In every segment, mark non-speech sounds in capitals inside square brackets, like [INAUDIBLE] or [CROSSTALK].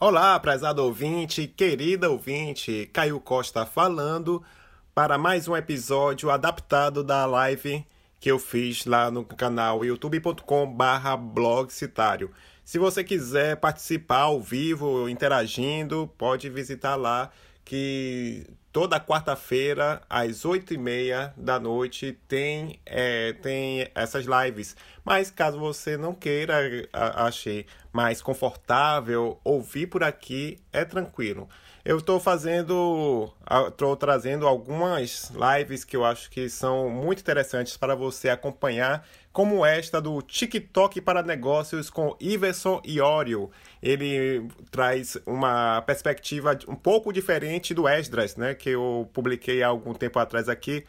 Olá, prezado ouvinte, querida ouvinte, Caio Costa falando para mais um episódio adaptado da live que eu fiz lá no canal youtube.com/blog citário. Se você quiser participar ao vivo, interagindo, pode visitar lá que toda quarta-feira, às oito e meia da noite, tem, é, tem essas lives. Mas caso você não queira, achei mais confortável ouvir por aqui, é tranquilo. Eu estou fazendo, estou trazendo algumas lives que eu acho que são muito interessantes para você acompanhar, como esta do TikTok para negócios com Iverson Iorio. Ele traz uma perspectiva um pouco diferente do Esdras, né, que eu publiquei há algum tempo atrás aqui,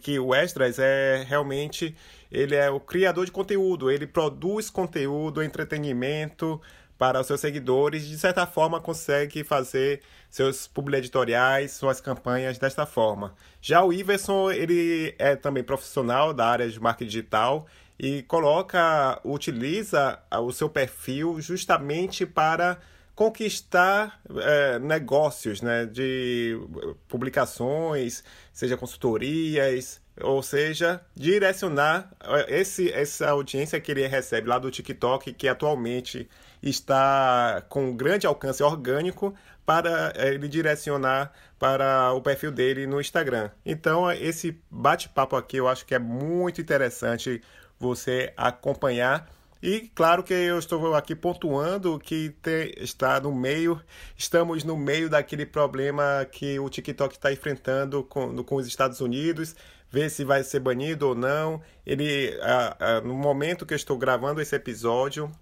que o Esdras é realmente ele é o criador de conteúdo, ele produz conteúdo, entretenimento, para os seus seguidores, de certa forma consegue fazer seus publi editoriais, suas campanhas desta forma. Já o Iverson, ele é também profissional da área de marketing digital e coloca, utiliza o seu perfil justamente para conquistar é, negócios, né, de publicações, seja consultorias, ou seja, direcionar é, esse, essa audiência que ele recebe lá do TikTok, que atualmente está com grande alcance orgânico para eh, ele direcionar para o perfil dele no Instagram. Então, esse bate-papo aqui eu acho que é muito interessante você acompanhar. E claro que eu estou aqui pontuando que te, está no meio, estamos no meio daquele problema que o TikTok está enfrentando com, com os Estados Unidos, ver se vai ser banido ou não. Ele, a, a, no momento que eu estou gravando esse episódio,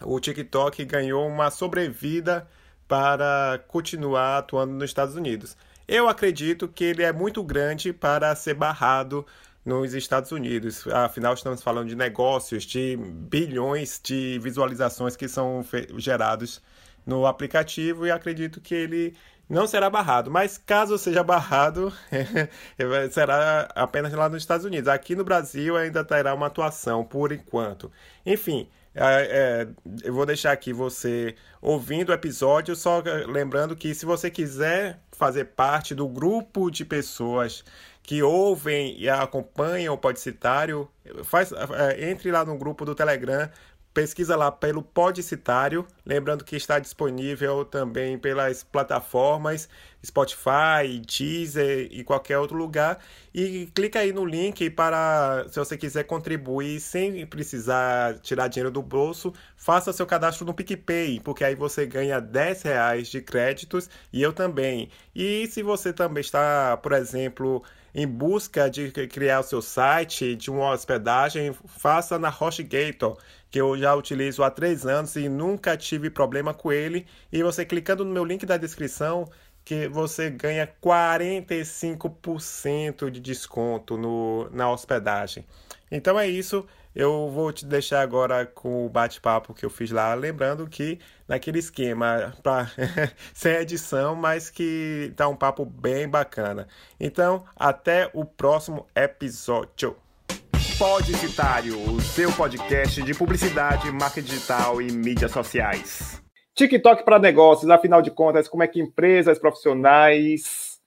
o TikTok ganhou uma sobrevida para continuar atuando nos Estados Unidos. Eu acredito que ele é muito grande para ser barrado nos Estados Unidos. Afinal, estamos falando de negócios, de bilhões de visualizações que são gerados no aplicativo e acredito que ele não será barrado. Mas caso seja barrado, [LAUGHS] será apenas lá nos Estados Unidos. Aqui no Brasil ainda terá uma atuação por enquanto. Enfim, é, é, eu vou deixar aqui você ouvindo o episódio, só lembrando que se você quiser fazer parte do grupo de pessoas que ouvem e acompanham o Podcitário, faz, é, entre lá no grupo do Telegram pesquisa lá pelo Podcitário, lembrando que está disponível também pelas plataformas Spotify, Deezer e qualquer outro lugar. E clica aí no link para, se você quiser contribuir sem precisar tirar dinheiro do bolso, faça seu cadastro no PicPay, porque aí você ganha 10 reais de créditos e eu também. E se você também está, por exemplo, em busca de criar o seu site, de uma hospedagem, faça na HostGator que eu já utilizo há três anos e nunca tive problema com ele. E você clicando no meu link da descrição, que você ganha 45% de desconto no, na hospedagem. Então é isso. Eu vou te deixar agora com o bate-papo que eu fiz lá, lembrando que naquele esquema [LAUGHS] sem edição, mas que tá um papo bem bacana. Então, até o próximo episódio. Podicitário, o seu podcast de publicidade, marketing digital e mídias sociais. TikTok para negócios, afinal de contas, como é que empresas profissionais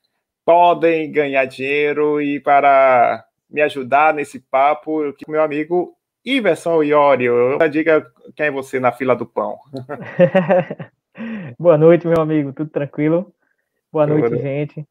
podem ganhar dinheiro e para me ajudar nesse papo, meu amigo Iverson Iorio, diga quem é você na fila do pão. [LAUGHS] Boa noite, meu amigo, tudo tranquilo? Boa noite, Boa gente.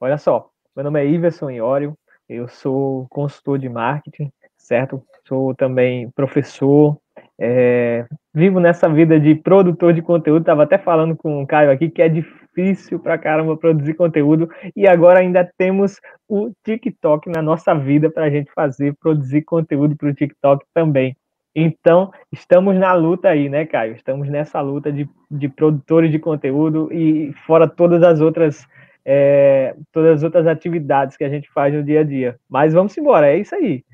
Olha só, meu nome é Iverson Iorio, eu sou consultor de marketing, certo? Sou também professor, é, vivo nessa vida de produtor de conteúdo. Estava até falando com o Caio aqui que é difícil pra caramba produzir conteúdo e agora ainda temos o TikTok na nossa vida para a gente fazer, produzir conteúdo para o TikTok também. Então, estamos na luta aí, né, Caio? Estamos nessa luta de, de produtores de conteúdo e fora todas as outras é, todas as outras atividades que a gente faz no dia a dia. Mas vamos embora, é isso aí.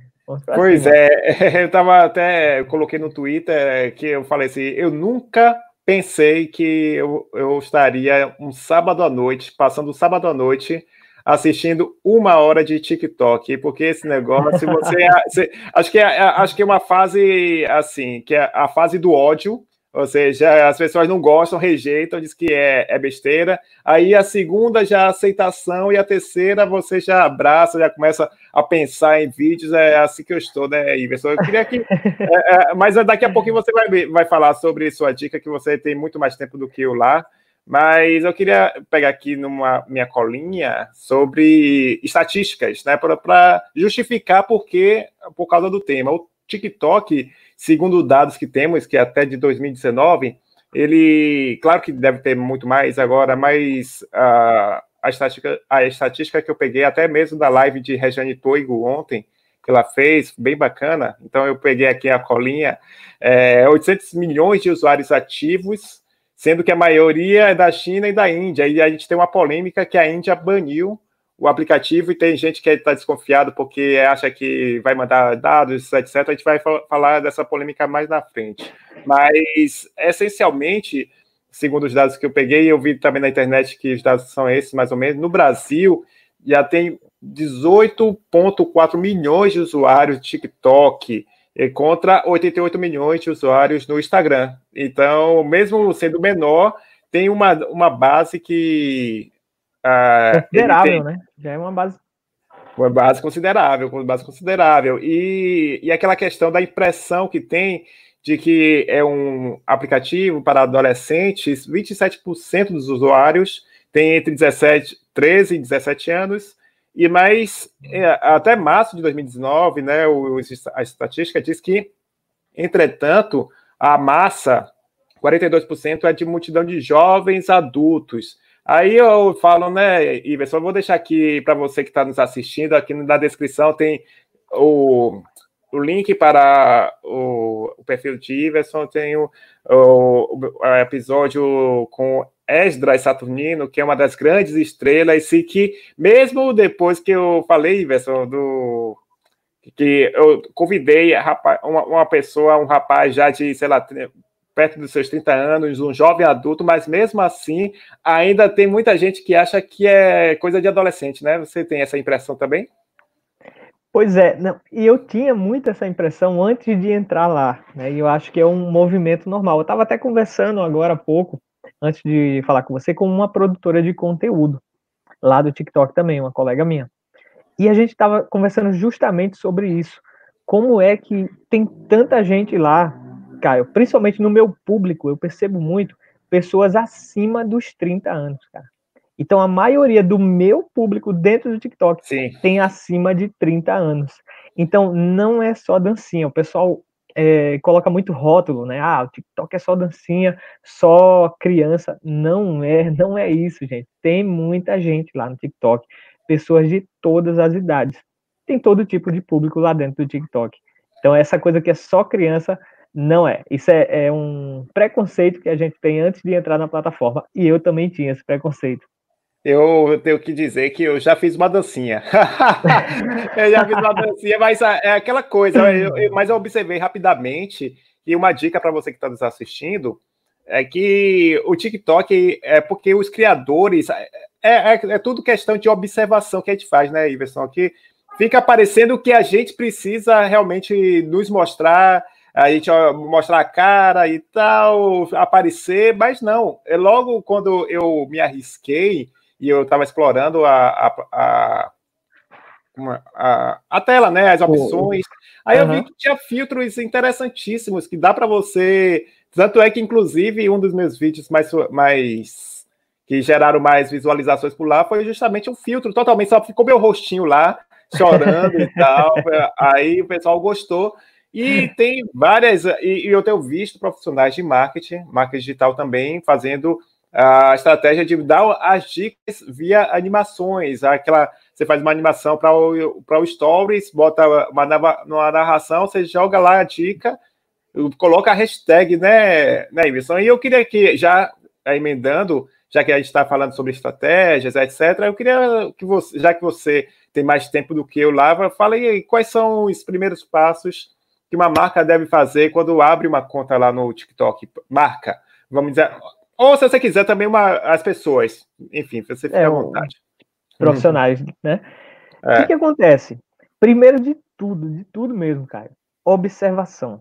Pois cima. é, [LAUGHS] eu tava até, eu coloquei no Twitter que eu falei assim, eu nunca pensei que eu, eu estaria um sábado à noite, passando o sábado à noite, assistindo uma hora de TikTok, porque esse negócio, você, [LAUGHS] você acho que é, acho que é uma fase assim, que é a fase do ódio, Ou seja, as pessoas não gostam, rejeitam, diz que é, é besteira. Aí a segunda já é aceitação e a terceira você já abraça, já começa a pensar em vídeos. É assim que eu estou, né, Iverson? Eu queria que. [LAUGHS] é, é, mas daqui a pouquinho você vai, vai falar sobre sua dica, que você tem muito mais tempo do que eu lá. Mas eu queria pegar aqui numa minha colinha sobre estatísticas, né, para justificar porque, por causa do tema. O TikTok Segundo dados que temos, que é até de 2019, ele, claro que deve ter muito mais agora, mas a, a, estatística, a estatística que eu peguei, até mesmo da live de Regiane Toigo ontem, que ela fez, bem bacana, então eu peguei aqui a colinha, é, 800 milhões de usuários ativos, sendo que a maioria é da China e da Índia, e a gente tem uma polêmica que a Índia baniu o aplicativo e tem gente que está desconfiado porque acha que vai mandar dados, etc. A gente vai falar dessa polêmica mais na frente. Mas, essencialmente, segundo os dados que eu peguei, eu vi também na internet que os dados são esses, mais ou menos, no Brasil já tem 18,4 milhões de usuários de TikTok contra 88 milhões de usuários no Instagram. Então, mesmo sendo menor, tem uma, uma base que Uh, considerável, tem... né? Já é uma base. Uma base considerável, uma base considerável. E, e aquela questão da impressão que tem de que é um aplicativo para adolescentes, 27% dos usuários têm entre 17, 13 e 17 anos, e mais é, até março de 2019, né, a estatística diz que, entretanto, a massa, 42% é de multidão de jovens adultos, Aí eu falo, né, Iverson, eu vou deixar aqui para você que está nos assistindo, aqui na descrição tem o, o link para o, o perfil de Iverson, tem o, o, o episódio com Esdras Saturnino, que é uma das grandes estrelas, e que mesmo depois que eu falei, Iverson, do que eu convidei uma, uma pessoa, um rapaz já de, sei lá, perto dos seus 30 anos, um jovem adulto, mas mesmo assim ainda tem muita gente que acha que é coisa de adolescente, né? Você tem essa impressão também? Pois é, e eu tinha muito essa impressão antes de entrar lá, né? E eu acho que é um movimento normal. Eu estava até conversando agora há pouco, antes de falar com você, com uma produtora de conteúdo lá do TikTok também, uma colega minha. E a gente estava conversando justamente sobre isso. Como é que tem tanta gente lá Caio, principalmente no meu público, eu percebo muito pessoas acima dos 30 anos, cara. Então a maioria do meu público dentro do TikTok Sim. tem acima de 30 anos. Então não é só dancinha, o pessoal é, coloca muito rótulo, né? Ah, o TikTok é só dancinha, só criança. Não é, [LAUGHS] não é isso, gente. Tem muita gente lá no TikTok, pessoas de todas as idades. Tem todo tipo de público lá dentro do TikTok. Então essa coisa que é só criança não é. Isso é, é, um preconceito que a gente tem antes de entrar na plataforma. E eu também tinha esse preconceito. Eu tenho que dizer que eu já fiz uma dancinha. [LAUGHS] eu já fiz uma dancinha, mas é, é aquela coisa. Eu, eu, mas eu observei rapidamente e uma dica para você que está nos assistindo é que o TikTok é porque os criadores é, é, é, tudo questão de observação que a gente faz, né, Iverson? Que fica parecendo que a gente precisa realmente nos mostrar a gente mostrar a cara e tal, aparecer, mas não. É logo quando eu me arrisquei e eu estava explorando a, a, a, a, a, tela, né, as opções, aí uhum. eu vi que tinha filtros interessantíssimos que dá para você. Tanto é que, inclusive, um dos meus vídeos mais, mais que geraram mais visualizações por lá foi justamente um filtro totalmente, só ficou meu rostinho lá, chorando e [LAUGHS] tal. Aí o pessoal gostou. E tem várias, e, eu tenho visto profissionais de marketing, marketing digital também, fazendo a estratégia de dar as dicas via animações. Aquela, você faz uma animação para o, o Stories, bota uma, uma narração, você joga lá a dica, coloca a hashtag, né, né, Iverson? E eu queria que, já emendando, já que a gente está falando sobre estratégias, etc., eu queria que você, já que você tem mais tempo do que eu, Lava, fale aí quais são os primeiros passos que uma marca deve fazer quando abre uma conta lá no TikTok? Marca, vamos dizer. Ou se você quiser também uma, as pessoas. Enfim, você fica é, à vontade. Profissionais, né? É. O que, que acontece? Primeiro de tudo, de tudo mesmo, cara, observação.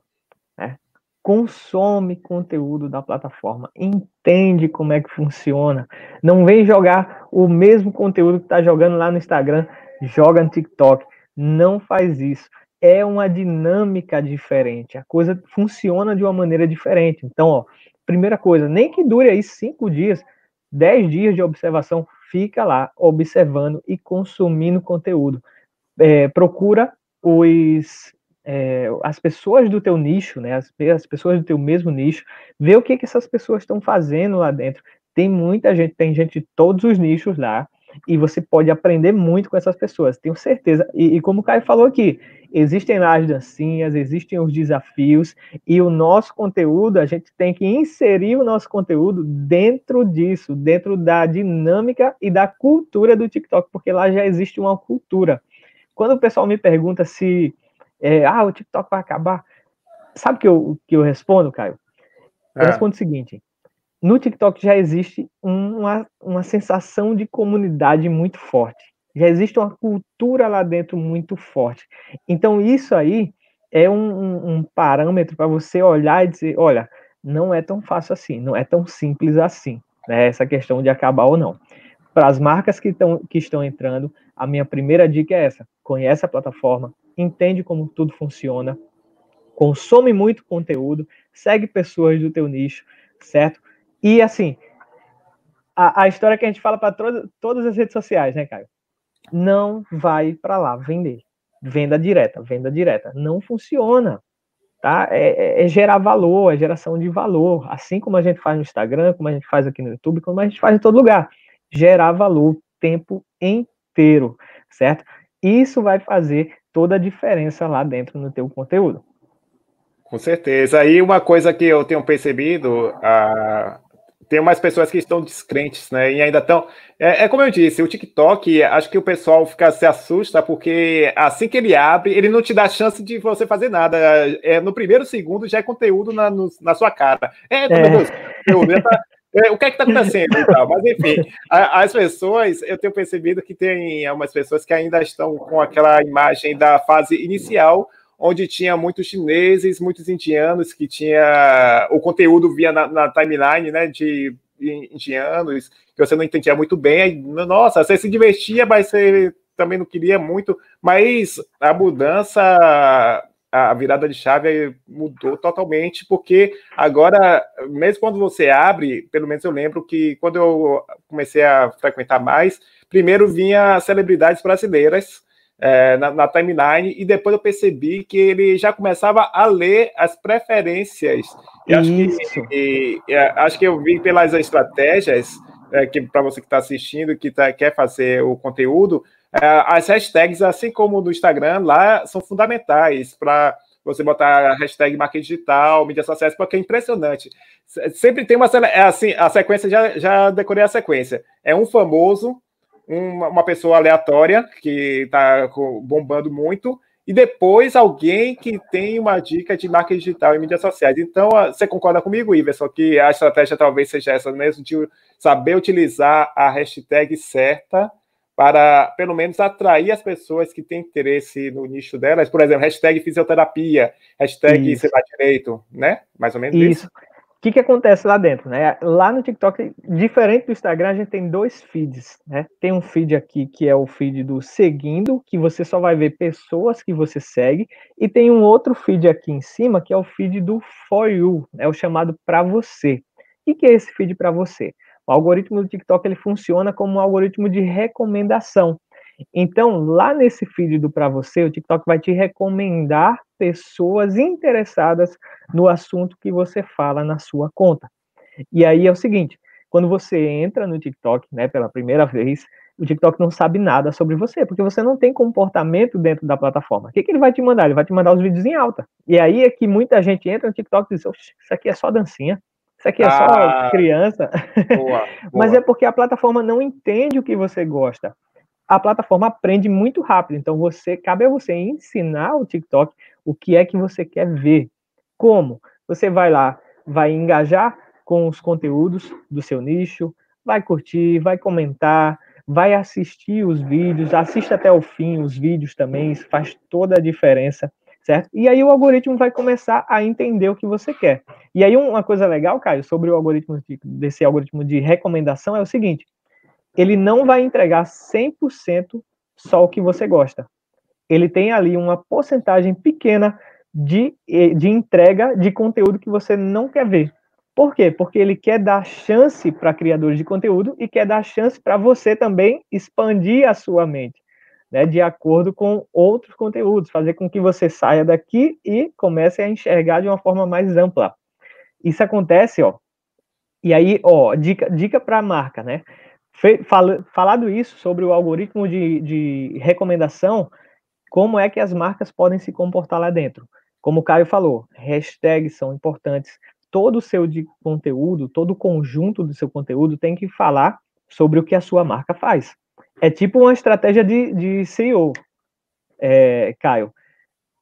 Né? consome conteúdo da plataforma, entende como é que funciona. Não vem jogar o mesmo conteúdo que está jogando lá no Instagram, joga no TikTok. Não faz isso. É uma dinâmica diferente. A coisa funciona de uma maneira diferente. Então, ó, primeira coisa, nem que dure aí cinco dias, dez dias de observação, fica lá observando e consumindo conteúdo. É, procura os é, as pessoas do teu nicho, né, as, as, pessoas do teu mesmo nicho, vê o que, que essas pessoas estão fazendo lá dentro. Tem muita gente, tem gente de todos os nichos lá, e você pode aprender muito com essas pessoas, tenho certeza. E, e como o Caio falou aqui, existem lá as dancinhas, existem os desafios, e o nosso conteúdo, a gente tem que inserir o nosso conteúdo dentro disso, dentro da dinâmica e da cultura do TikTok, porque lá já existe uma cultura. Quando o pessoal me pergunta se é, ah, o TikTok vai acabar. Sabe o que eu, que eu respondo, Caio? Eu é. respondo o seguinte: no TikTok já existe uma, uma sensação de comunidade muito forte. Já existe uma cultura lá dentro muito forte. Então, isso aí é um, um, parâmetro para você olhar e dizer: olha, não é tão fácil assim, não é tão simples assim, né, essa questão de acabar ou não. Para as marcas que, tão, que estão entrando, a minha primeira dica é essa: conhece a plataforma, entende como tudo funciona, consome muito conteúdo, segue pessoas do teu nicho, certo? E assim, a, a história que a gente fala para todas as redes sociais, né, Caio? Não vai para lá vender. Venda direta, venda direta. Não funciona. Tá? É, é, é, gerar valor, é geração de valor. Assim como a gente faz no Instagram, como a gente faz aqui no YouTube, como a gente faz em todo lugar. Gerar valor o tempo inteiro, certo? Isso vai fazer toda a diferença lá dentro no teu conteúdo. Com certeza. Aí uma coisa que eu tenho percebido, ah, tem umas pessoas que estão descrentes, né? E ainda estão. É, é, como eu disse, o TikTok, acho que o pessoal fica se assusta, porque assim que ele abre, ele não te dá chance de você fazer nada. É, no primeiro segundo já é conteúdo na, no, na sua cara. É, meu é. Deus, é, o que é que está acontecendo e tal? Mas enfim, a, as pessoas, eu tenho percebido que tem algumas pessoas que ainda estão com aquela imagem da fase inicial, onde tinha muitos chineses, muitos indianos, que tinha o conteúdo via na, na timeline, né, de indianos, que você não entendia muito bem. Aí, nossa, você se divertia, mas você também não queria muito. Mas a mudança a virada de chave mudou totalmente, porque agora, mesmo quando você abre, pelo menos eu lembro que quando eu comecei a frequentar mais, primeiro vinha celebridades brasileiras é, na, na, timeline, e depois eu percebi que ele já começava a ler as preferências. E acho que, e, e, acho que eu vi pelas estratégias, é, que para você que está assistindo, que tá, quer fazer o conteúdo, é, as hashtags, assim como no Instagram, lá são fundamentais para você botar a hashtag marketing digital, mídias sociais, porque é impressionante. Sempre tem uma é assim, a sequência já, já decorei a sequência. É um famoso, uma, uma pessoa aleatória que está bombando muito, e depois alguém que tem uma dica de marketing digital e mídias sociais. Então, você concorda comigo, Iverson, que a estratégia talvez seja essa mesmo, de saber utilizar a hashtag certa para, pelo menos, atrair as pessoas que têm interesse no nicho delas. Por exemplo, hashtag fisioterapia, hashtag sei lá direito, né? Mais ou menos isso. isso. O que, que acontece lá dentro, né? Lá no TikTok, diferente do Instagram, a gente tem dois feeds, né? Tem um feed aqui que é o feed do seguindo, que você só vai ver pessoas que você segue, e tem um outro feed aqui em cima, que é o feed do For You, é o chamado para você. O que é esse feed para você? O algoritmo do TikTok ele funciona como um algoritmo de recomendação. Então, lá nesse feed do para você, o TikTok vai te recomendar pessoas interessadas no assunto que você fala na sua conta. E aí é o seguinte, quando você entra no TikTok, né, pela primeira vez, o TikTok não sabe nada sobre você, porque você não tem comportamento dentro da plataforma. O que, que ele vai te mandar? Ele vai te mandar os vídeos em alta. E aí é que muita gente entra no TikTok e diz, isso aqui é só dancinha, isso aqui é ah, só criança. Boa, [LAUGHS] boa. Mas é porque a plataforma não entende o que você gosta. A plataforma aprende muito rápido. Então, você cabe a você ensinar o TikTok o que é que você quer ver. Como? Você vai lá, vai engajar com os conteúdos do seu nicho, vai curtir, vai comentar, vai assistir os vídeos, assista até o fim os vídeos também, isso faz toda a diferença, certo? E aí o algoritmo vai começar a entender o que você quer. E aí uma coisa legal, Caio, sobre o algoritmo de, desse algoritmo de recomendação é o seguinte: ele não vai entregar 100% só o que você gosta. Ele tem ali uma porcentagem pequena de, de entrega de conteúdo que você não quer ver. Por quê? Porque ele quer dar chance para criadores de conteúdo e quer dar chance para você também expandir a sua mente, né, de acordo com outros conteúdos, fazer com que você saia daqui e comece a enxergar de uma forma mais ampla. Isso acontece, ó. E aí, ó, dica, dica para a marca, né? Falado isso sobre o algoritmo de, de recomendação, como é que as marcas podem se comportar lá dentro? Como o Caio falou, hashtags são importantes, todo o seu conteúdo, todo o conjunto do seu conteúdo tem que falar sobre o que a sua marca faz. É tipo uma estratégia de, de CEO, é, Caio.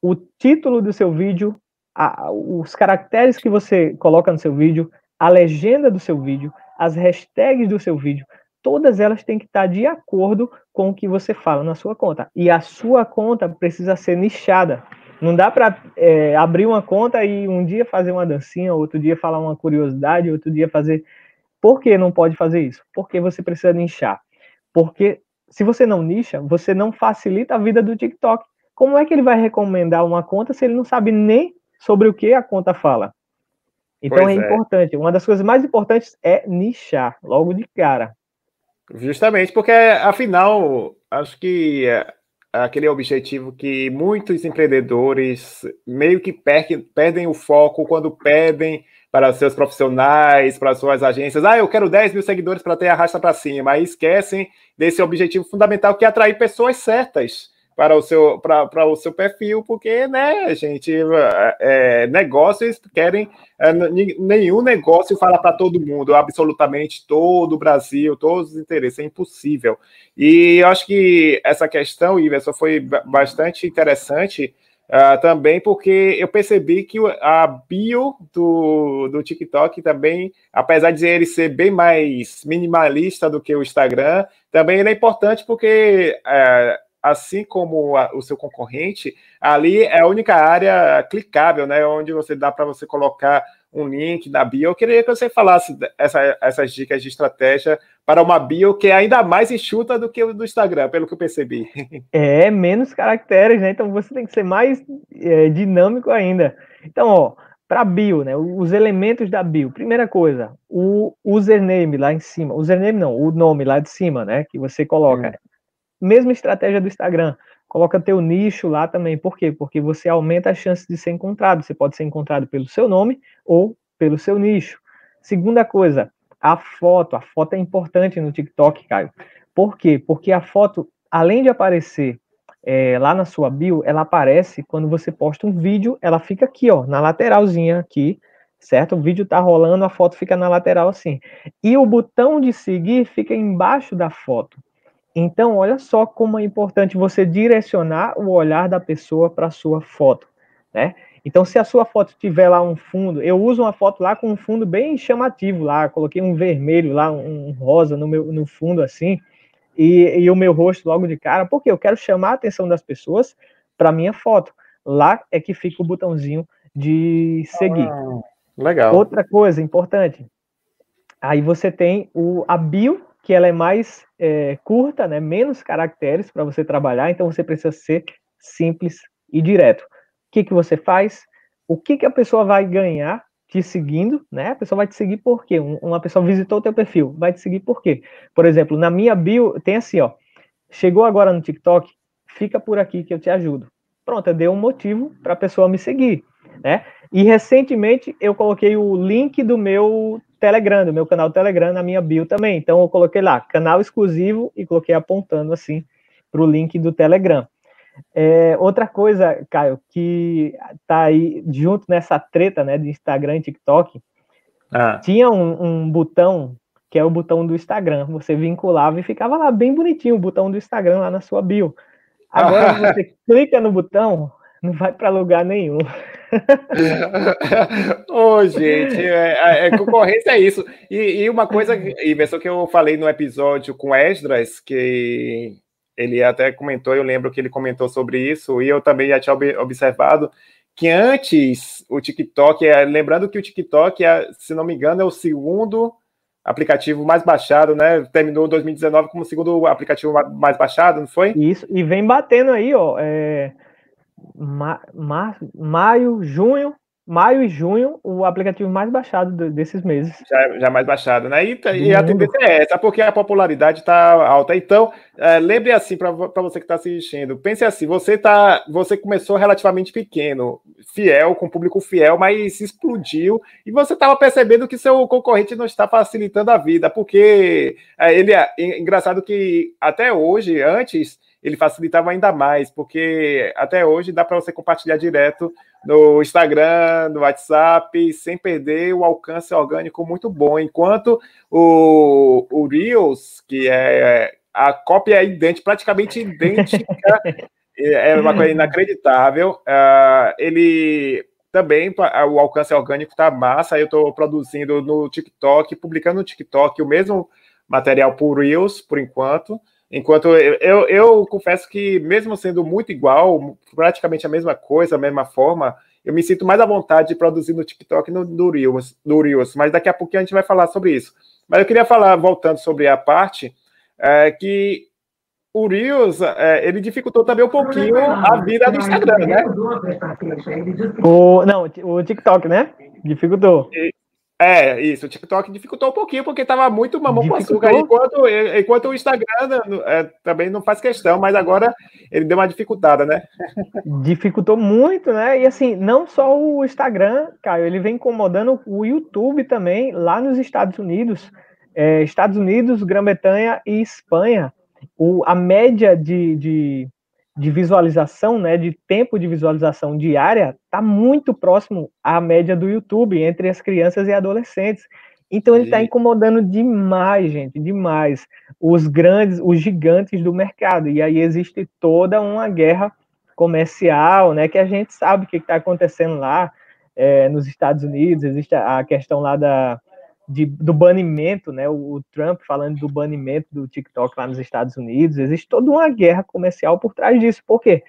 O título do seu vídeo, a, os caracteres que você coloca no seu vídeo, a legenda do seu vídeo, as hashtags do seu vídeo, todas elas têm que estar de acordo com o que você fala na sua conta. E a sua conta precisa ser nichada. Não dá para é, abrir uma conta e um dia fazer uma dancinha, outro dia falar uma curiosidade, outro dia fazer. Por que não pode fazer isso? Porque você precisa nichar. Porque se você não nicha, você não facilita a vida do TikTok. Como é que ele vai recomendar uma conta se ele não sabe nem sobre o que a conta fala? Então é, é importante. Uma das coisas mais importantes é nichar, logo de cara. Justamente porque, afinal, acho que é, aquele objetivo que muitos empreendedores meio que perdem o foco quando pedem para seus profissionais, para suas agências. Ah, eu quero 10 mil seguidores para ter a raça para cima. Aí esquecem desse objetivo fundamental que é atrair pessoas certas para o seu, para, para o seu perfil, porque, né, gente, é, é negócios querem. É, nenhum negócio fala para todo mundo, absolutamente todo o Brasil, todos os interesses, é impossível. E eu acho que essa questão, Iverson, foi bastante interessante. Uh, também porque eu percebi que a bio do, do TikTok também, apesar de ele ser bem mais minimalista do que o Instagram, também ele é importante porque uh, assim como a, o seu concorrente, ali é a única área clicável, né? Onde você dá para você colocar um link na bio. Eu queria que você falasse essa, essas dicas de estratégia para uma bio que é ainda mais enxuta do que o do Instagram, pelo que eu percebi. [LAUGHS] É, menos caracteres, né? Então você tem que ser mais é, dinâmico ainda. Então, ó, para bio, né? Os elementos da bio. Primeira coisa, o username lá em cima. Username não, o nome lá de cima, né? Que você coloca. Mesma estratégia do Instagram. Coloca teu nicho lá também. Por quê? Porque você aumenta a chance de ser encontrado. Você pode ser encontrado pelo seu nome ou pelo seu nicho. Segunda coisa, a foto. A foto é importante no TikTok, Caio. Por quê? Porque a foto, além de aparecer é, lá na sua bio, ela aparece quando você posta um vídeo, ela fica aqui, ó, na lateralzinha aqui, certo? O vídeo tá rolando, a foto fica na lateral assim. E o botão de seguir fica embaixo da foto. Então, olha só como é importante você direcionar o olhar da pessoa para a sua foto, né? Então, se a sua foto tiver lá um fundo, eu uso uma foto lá com um fundo bem chamativo lá, coloquei um vermelho lá, um rosa no meu no fundo assim, e, e o meu rosto logo de cara, porque eu quero chamar a atenção das pessoas para minha foto. Lá é que fica o botãozinho de seguir. Ah, legal. Outra coisa importante, aí você tem o a bio que ela é mais é, curta, né, menos caracteres para você trabalhar, então você precisa ser simples e direto. O que, que você faz? O que, que a pessoa vai ganhar te seguindo, né? A pessoa vai te seguir por quê? Uma pessoa visitou o teu perfil, vai te seguir por quê? Por exemplo, na minha bio tem assim, ó, chegou agora no TikTok, fica por aqui que eu te ajudo. Pronto, eu dei um motivo para a pessoa me seguir, né? E recentemente eu coloquei o link do meu Telegram, do meu canal Telegram na minha bio também. Então eu coloquei lá, canal exclusivo e coloquei apontando assim para o link do Telegram. É, outra coisa, Caio, que tá aí junto nessa treta né, de Instagram e TikTok, ah. tinha um, um, botão que é o botão do Instagram. Você vinculava e ficava lá bem bonitinho o botão do Instagram lá na sua bio. Agora [LAUGHS] você clica no botão, não vai para lugar nenhum. [LAUGHS] Ô, oh, gente, é, é, é, concorrência é isso. E, e uma coisa, Iverson, que eu falei no episódio com Esdras, que ele até comentou, eu lembro que ele comentou sobre isso, e eu também já tinha observado que antes o TikTok, é, lembrando que o TikTok, é, se não me engano, é o segundo aplicativo mais baixado, né? Terminou 2019 como o segundo aplicativo mais baixado, não foi? Isso, e vem batendo aí, ó, é, ma, ma, maio, junho, maio e junho, o aplicativo mais baixado desses meses. Já, já mais baixado, né? E, e a tendência é essa, porque a popularidade está alta. Então, é, lembre assim, para você que está assistindo, pense assim, você tá, você começou relativamente pequeno, fiel, com público fiel, mas explodiu, e você estava percebendo que seu concorrente não está facilitando a vida, porque é, ele é, é engraçado que até hoje, antes ele facilitava ainda mais, porque até hoje dá para você compartilhar direto no Instagram, no WhatsApp, sem perder o alcance orgânico muito bom. Enquanto o, o Reels, que é a cópia é idêntica, praticamente idêntica, [LAUGHS] é uma coisa inacreditável. Uh, ele também, o alcance orgânico está massa. Eu estou produzindo no TikTok, publicando no TikTok o mesmo material por Reels, por enquanto. Enquanto eu, eu, eu, confesso que, mesmo sendo muito igual, praticamente a mesma coisa, a mesma forma, eu me sinto mais à vontade de produzir no TikTok no, no, Reels, no Reels, mas daqui a pouquinho a gente vai falar sobre isso. Mas eu queria falar, voltando sobre a parte, é, que o Reels, é, ele dificultou também um pouquinho a vida do Instagram, né? O, não, o TikTok, né? Dificultou. E, é, isso. O TikTok dificultou um pouquinho porque estava muito mamão com açúcar, enquanto, enquanto o Instagram é, também não faz questão, mas agora ele deu uma dificultada, né? [LAUGHS] Dificultou muito, né? E assim, não só o Instagram, Caio, ele vem incomodando o YouTube também, lá nos Estados Unidos. É, Estados Unidos, Grã-Bretanha e Espanha. O, a média de, de de visualização, né, de tempo de visualização diária, está muito próximo à média do YouTube entre as crianças e adolescentes. Então ele está incomodando demais, gente, demais os grandes, os gigantes do mercado. E aí existe toda uma guerra comercial, né, que a gente sabe o que está acontecendo lá é, nos Estados Unidos. Existe a questão lá da de, do banimento, né? O, o, Trump falando do banimento do TikTok lá nos Estados Unidos, existe toda uma guerra comercial por trás disso. Por quê?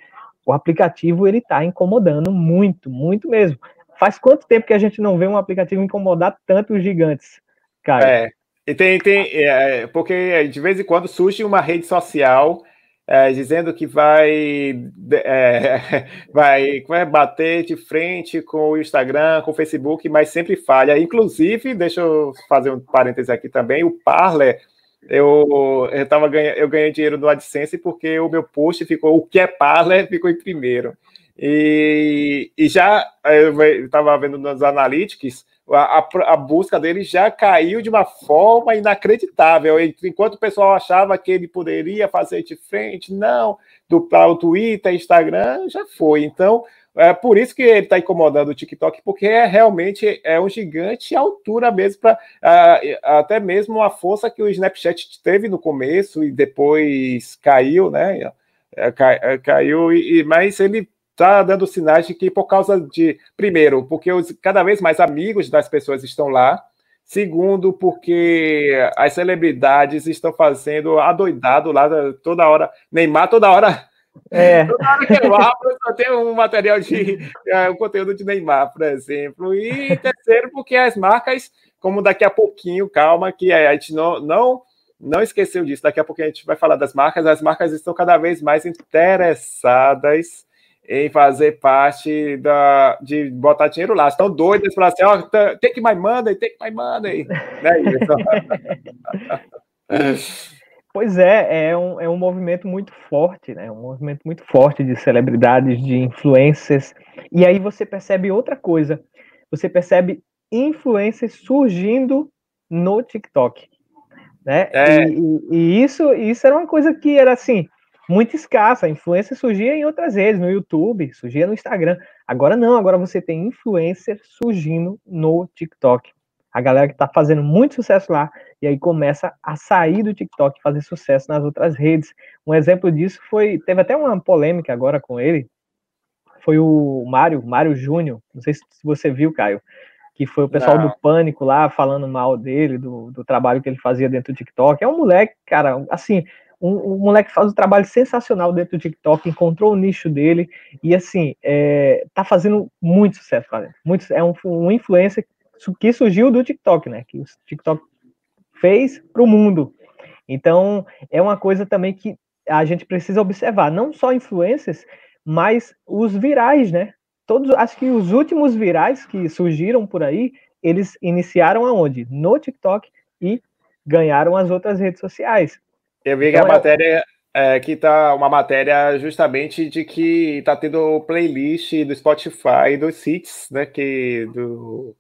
O aplicativo ele está incomodando muito, muito mesmo. Faz quanto tempo que a gente não vê um aplicativo incomodar tanto os gigantes, cara? É, e tem, tem é, porque de vez em quando surge uma rede social é, dizendo que vai, é, [LAUGHS] vai, vai bater de frente com o Instagram, com o Facebook, mas sempre falha. Inclusive, deixa eu fazer um parêntese aqui também, o Parler, eu, eu, tava ganha, eu ganhei dinheiro no AdSense porque o meu post ficou, o que é Parler, ficou em primeiro. E, e já eu estava vendo nos analytics, a, a, busca dele já caiu de uma forma inacreditável. Enquanto o pessoal achava que ele poderia fazer de frente, não, do para o Twitter, Instagram, já foi. Então, é por isso que ele está incomodando o TikTok, porque é realmente é um gigante altura mesmo para até mesmo a força que o Snapchat teve no começo e depois caiu, né? É, é, caiu, e, mas ele está dando sinais de que por causa de, primeiro, porque os, cada vez mais amigos das pessoas estão lá, segundo, porque as celebridades estão fazendo adoidado lá toda hora, Neymar toda hora. É. [LAUGHS] Toda hora que eu abro, só tem um material de [LAUGHS] é, um conteúdo de Neymar, por exemplo. E terceiro, porque as marcas, como daqui a pouquinho, calma, que a gente não, não, não esqueceu disso, daqui a pouquinho a gente vai falar das marcas, as marcas estão cada vez mais interessadas em fazer parte da, de botar dinheiro lá. Estão doidas para assim, ó, tem que mais manda, tem que mais manda [LAUGHS] aí. É [LAUGHS] pois é, é um, é um movimento muito forte, né? Um movimento muito forte de celebridades, de influências. E aí você percebe outra coisa. Você percebe influências surgindo no TikTok. Né? É. E, e, e, isso, isso era uma coisa que era assim, muito escassa. A influência surgia em outras redes, no YouTube, surgia no Instagram. Agora não, agora você tem influencer surgindo no TikTok. A galera que está fazendo muito sucesso lá e aí começa a sair do TikTok e fazer sucesso nas outras redes. Um exemplo disso foi, teve até uma polêmica agora com ele, foi o Mário, Mário Júnior, não sei se você viu, Caio, que foi o pessoal não. do Pânico lá falando mal dele, do, do trabalho que ele fazia dentro do TikTok. É um moleque, cara, assim, um, um, moleque faz um trabalho sensacional dentro do TikTok, encontrou o nicho dele e assim é, tá fazendo muito sucesso, cara. Muito, é um, um influencer que surgiu do TikTok, né? Que o TikTok fez para o mundo. Então é uma coisa também que a gente precisa observar, não só influencers, mas os virais, né? Todos, acho que os últimos virais que surgiram por aí, eles iniciaram aonde? No TikTok e ganharam as outras redes sociais. Eu vi então, que a é... matéria é, que tá uma matéria justamente de que tá tendo playlist do Spotify dos hits, né? Que do,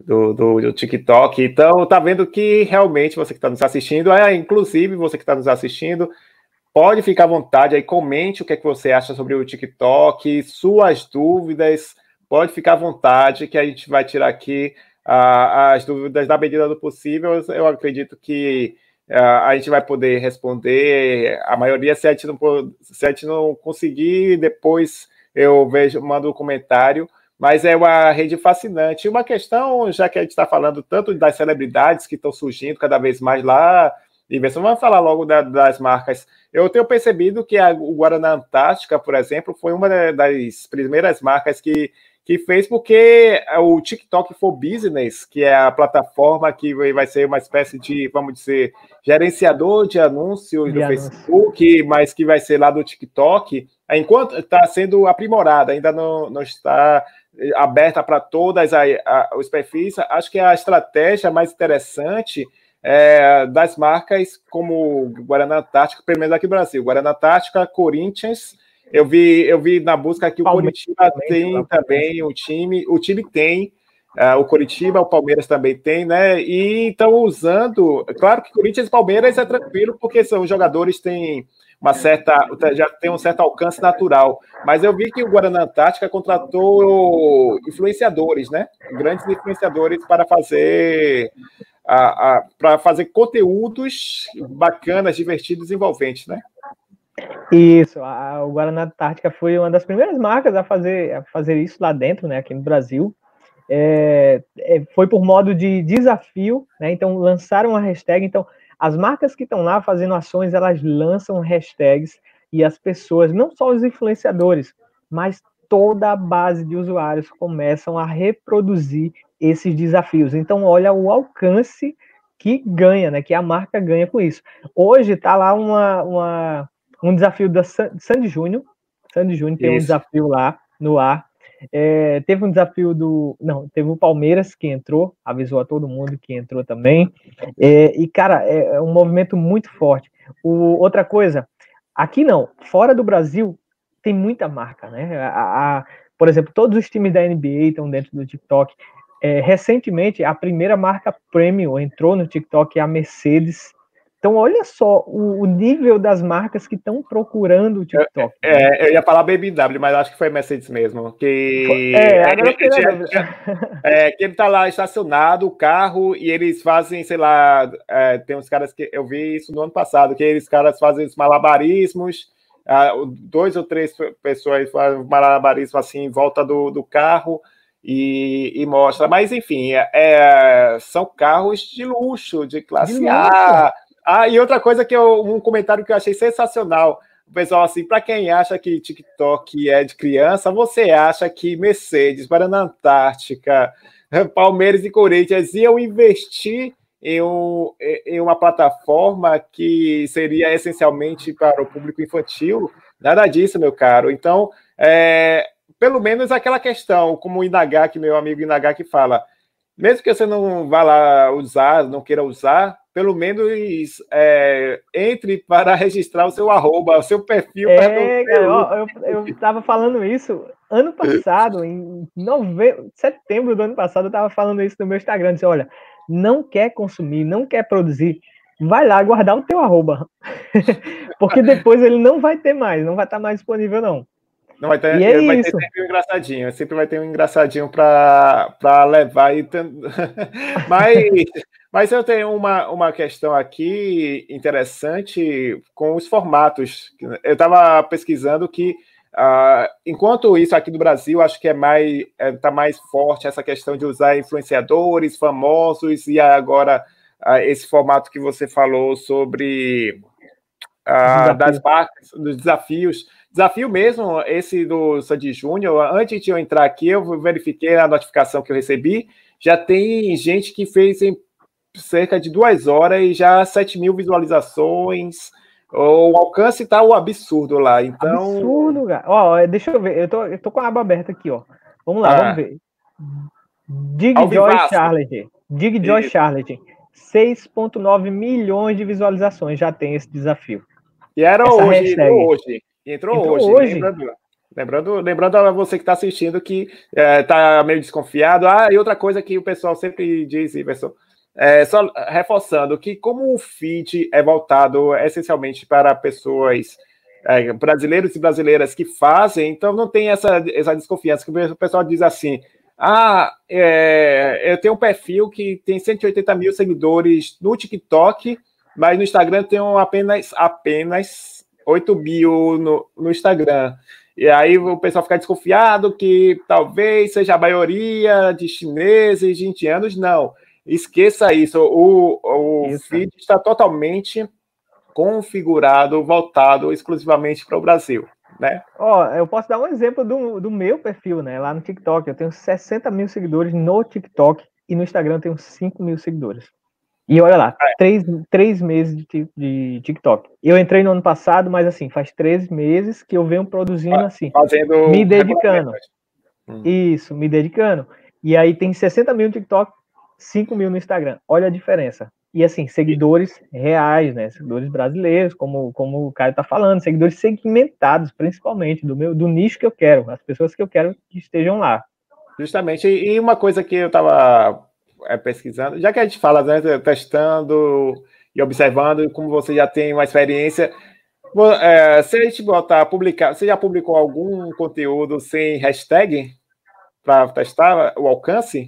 do, do, do, TikTok. Então, tá vendo que realmente você que está nos assistindo, é, inclusive você que está nos assistindo, pode ficar à vontade aí, comente o que, é que você acha sobre o TikTok, suas dúvidas, pode ficar à vontade que a gente vai tirar aqui uh, as dúvidas da medida do possível. Eu acredito que a gente vai poder responder a maioria. Se a gente não, se a gente não conseguir, depois eu vejo, mando um comentário. Mas é uma rede fascinante. Uma questão, já que a gente está falando tanto das celebridades que estão surgindo cada vez mais lá, e vamos falar logo da, das marcas. Eu tenho percebido que a, o Guaraná Antártica, por exemplo, foi uma das primeiras marcas que que fez porque o TikTok for Business, que é a plataforma que vai ser uma espécie de, vamos dizer, gerenciador de anúncios do Facebook, mas que vai ser lá do TikTok, enquanto está sendo aprimorada, ainda não, não está aberta para todas a, a, os perfis. Acho que a estratégia mais interessante é, das marcas como Guaraná Antártica, pelo menos aqui no Brasil, Guaraná Antártica, Corinthians eu vi, eu vi na busca que o Curitiba tem também o time, o time tem, uh, o Curitiba, o Palmeiras também tem, né? E estão usando. Claro que Corinthians e Palmeiras é tranquilo, porque são jogadores têm uma certa. já tem um certo alcance natural. Mas eu vi que o Guaraná Antártica contratou influenciadores, né? Grandes influenciadores para fazer. para fazer conteúdos bacanas, divertidos, envolventes, né? Isso, a, o Guaraná Antártica foi uma das primeiras marcas a fazer, a fazer isso lá dentro, né, aqui no Brasil. É, é, foi por modo de desafio, né, então lançaram a hashtag, então as marcas que estão lá fazendo ações, elas lançam hashtags e as pessoas, não só os influenciadores, mas toda a base de usuários começam a reproduzir esses desafios. Então, olha o alcance que ganha, né? Que a marca ganha com isso. Hoje está lá uma, uma, um desafio da Sandy Júnior. Sandy Júnior tem Isso. um desafio lá no ar. É, teve um desafio do. Não, teve o Palmeiras que entrou, avisou a todo mundo que entrou também. É, e, cara, é, é, um movimento muito forte. O, outra coisa, aqui não, fora do Brasil, tem muita marca, né? A, a, por exemplo, todos os times da NBA estão dentro do TikTok. É, recentemente, a primeira marca premium entrou no TikTok, é a Mercedes. Então, olha só o, o nível das marcas que estão procurando o TikTok. É, é, eu ia falar BMW, mas acho que foi Mercedes mesmo. Que, é, agora eu é, que ele está lá estacionado, o carro, e eles fazem, sei lá, é, tem uns caras que eu vi isso no ano passado, que eles caras fazem os malabarismos, uh, dois ou três pessoas fazem malabarismo assim em volta do, do carro. E, e, mostra, mas enfim, é, é, são carros de luxo, de classe de A, ah, e outra coisa que eu, um comentário que eu achei sensacional. Pessoal, assim, para quem acha que TikTok é de criança, você acha que Mercedes, Guarana Antártica, Palmeiras e Corinthians iam investir em, um, em uma plataforma que seria essencialmente para o público infantil? Nada disso, meu caro. Então, é, pelo menos aquela questão, como o Inagaki, meu amigo Inagaki fala, mesmo que você não vá lá usar, não queira usar, pelo menos é, entre para registrar o seu arroba, o seu perfil. É, eu estava falando isso ano passado, em novembro, setembro do ano passado, eu estava falando isso no meu Instagram. Disse, olha, não quer consumir, não quer produzir, vai lá guardar o teu arroba. [LAUGHS] Porque depois ele não vai ter mais, não vai estar mais disponível, não. Não vai ter, e é vai isso. ter sempre um engraçadinho, sempre vai ter um engraçadinho para levar. E [LAUGHS] mas, mas eu tenho uma, uma questão aqui interessante com os formatos. Eu estava pesquisando que, uh, enquanto isso aqui no Brasil, acho que é mais está é, tá mais forte essa questão de usar influenciadores famosos, e agora uh, esse formato que você falou sobre uh, das marcas, dos desafios. Desafio mesmo, esse do Sandy Júnior, antes de eu entrar aqui, eu verifiquei a notificação que eu recebi. Já tem gente que fez em cerca de duas horas e já 7 mil visualizações. O alcance está o absurdo lá. Então... Absurdo, cara. Ó, deixa eu ver. Eu tô, eu tô com a aba aberta aqui, ó. Vamos lá, ah. vamos ver. Dig Joy Charlotte. Dig Joy Charlotte. 6,9 milhões de visualizações já tem esse desafio. E era Essa hoje, entrou hoje. Entrou, entrou hoje. hoje. Lembrando, lembrando, lembrando a você que está assistindo que está é, meio desconfiado. Ah, e outra coisa que o pessoal sempre diz, Iverson, é, só reforçando que como o feed é voltado essencialmente para pessoas é, brasileiros e brasileiras que fazem, então não tem essa, essa desconfiança, que o pessoal diz assim, ah, é, eu tenho um perfil que tem 180 mil seguidores no TikTok, mas no Instagram tem apenas, apenas 8 mil no, no Instagram. E aí o pessoal fica desconfiado que talvez seja a maioria de chineses, de indianos. Não, esqueça isso. O, o isso. feed está totalmente configurado, voltado exclusivamente para o Brasil né? Ó, eu posso dar um exemplo do, do meu perfil, né? Lá no TikTok. Eu tenho 60 mil seguidores no TikTok e no Instagram eu tenho 5 mil seguidores. E olha lá, é. três, três meses de, de TikTok. Eu entrei no ano passado, mas assim, faz três meses que eu venho produzindo assim, Fazendo me dedicando. Hum. Isso, me dedicando. E aí tem 60 mil no TikTok, 5 mil no Instagram. Olha a diferença. E assim, seguidores reais, né? Seguidores brasileiros, como, como o cara está falando, seguidores segmentados, principalmente, do meu do nicho que eu quero, as pessoas que eu quero que estejam lá. Justamente, e uma coisa que eu estava é, pesquisando, já que a gente fala, né, testando e observando, como você já tem uma experiência, é, se a gente botar publicar, você já publicou algum conteúdo sem hashtag para testar o alcance?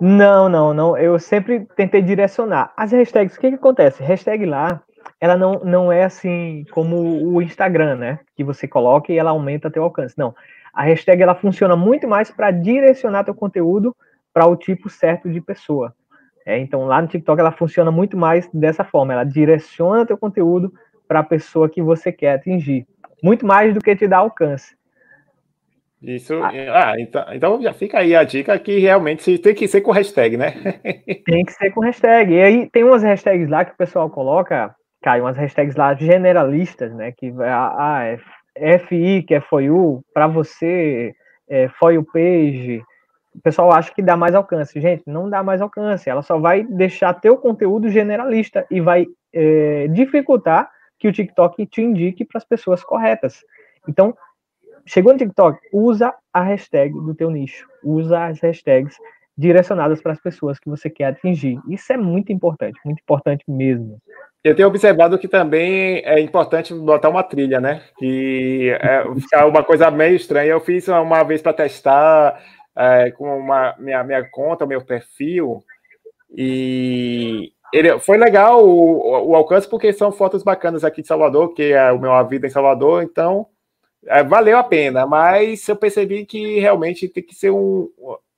Não, não, não. Eu sempre tentei direcionar. As hashtags, o que, que acontece? Hashtag lá, ela não, não é assim como o Instagram, né? Que você coloca e ela aumenta teu alcance. Não. A hashtag ela funciona muito mais para direcionar teu conteúdo para o tipo certo de pessoa. É, então lá no TikTok ela funciona muito mais dessa forma. Ela direciona teu conteúdo para a pessoa que você quer atingir. Muito mais do que te dar alcance. Isso, ah. ah, então, então já fica aí a dica que realmente tem que ser com hashtag, né? [LAUGHS] tem que ser com hashtag. E aí tem umas hashtags lá que o pessoal coloca, cai umas hashtags lá generalistas, né? Que ah, é FI, que é for you, para você, é, for you page. O pessoal acha que dá mais alcance. Gente, não dá mais alcance. Ela só vai deixar teu conteúdo generalista e vai é, dificultar que o TikTok te indique para as pessoas corretas. Então, chegou no TikTok, usa a hashtag do teu nicho, usa as hashtags direcionadas para as pessoas que você quer atingir. Isso é muito importante, muito importante mesmo. Eu tenho observado que também é importante botar uma trilha, né? Que é uma coisa meio estranha. Eu fiz uma vez para testar é, com uma minha, minha conta, meu perfil, e ele, foi legal o, o, alcance porque são fotos bacanas aqui de Salvador, que é o meu vida em Salvador, então é, valeu a pena, mas eu percebi que realmente tem que ser um,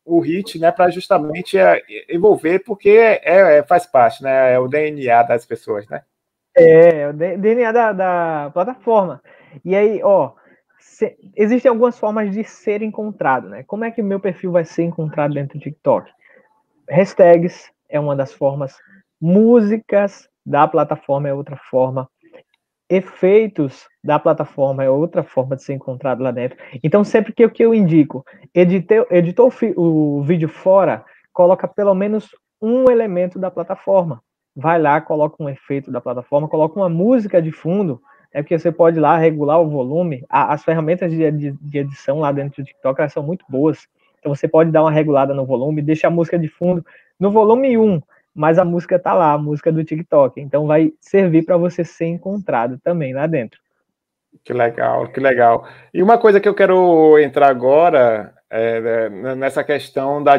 um hit, né, para justamente é, envolver, porque é, é, faz parte, né, é o DNA das pessoas, né? É, é o DNA da, da plataforma. E aí, ó, se, existem algumas formas de ser encontrado, né? Como é que meu perfil vai ser encontrado dentro do TikTok? Hashtags é uma das formas, músicas da plataforma é outra forma, efeitos da plataforma é outra forma de ser encontrado lá dentro. Então, sempre que, que eu indico, editei, editou o, o vídeo fora, coloca pelo menos um elemento da plataforma. Vai lá, coloca um efeito da plataforma, coloca uma música de fundo, é porque você pode lá regular o volume. as ferramentas de, de, de, edição lá dentro do TikTok elas são muito boas. Então você pode dar uma regulada no volume, deixar a música de fundo no volume 1, mas a música tá lá, a música do TikTok. Então vai servir para você ser encontrado também lá dentro. Que legal, que legal. E uma coisa que eu quero entrar agora é, é nessa questão da,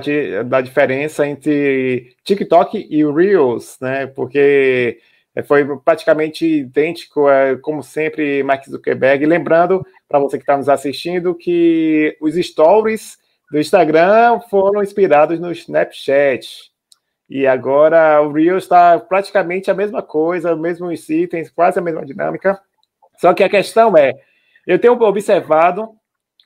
da diferença entre TikTok e Reels, né? Porque foi praticamente idêntico, é, como sempre, Mark Zuckerberg. Lembrando, para você que está nos assistindo, que os stories do Instagram foram inspirados no Snapchat. E agora o Reels está praticamente a mesma coisa, mesmos itens, quase a mesma dinâmica. Só que a questão é, eu tenho observado,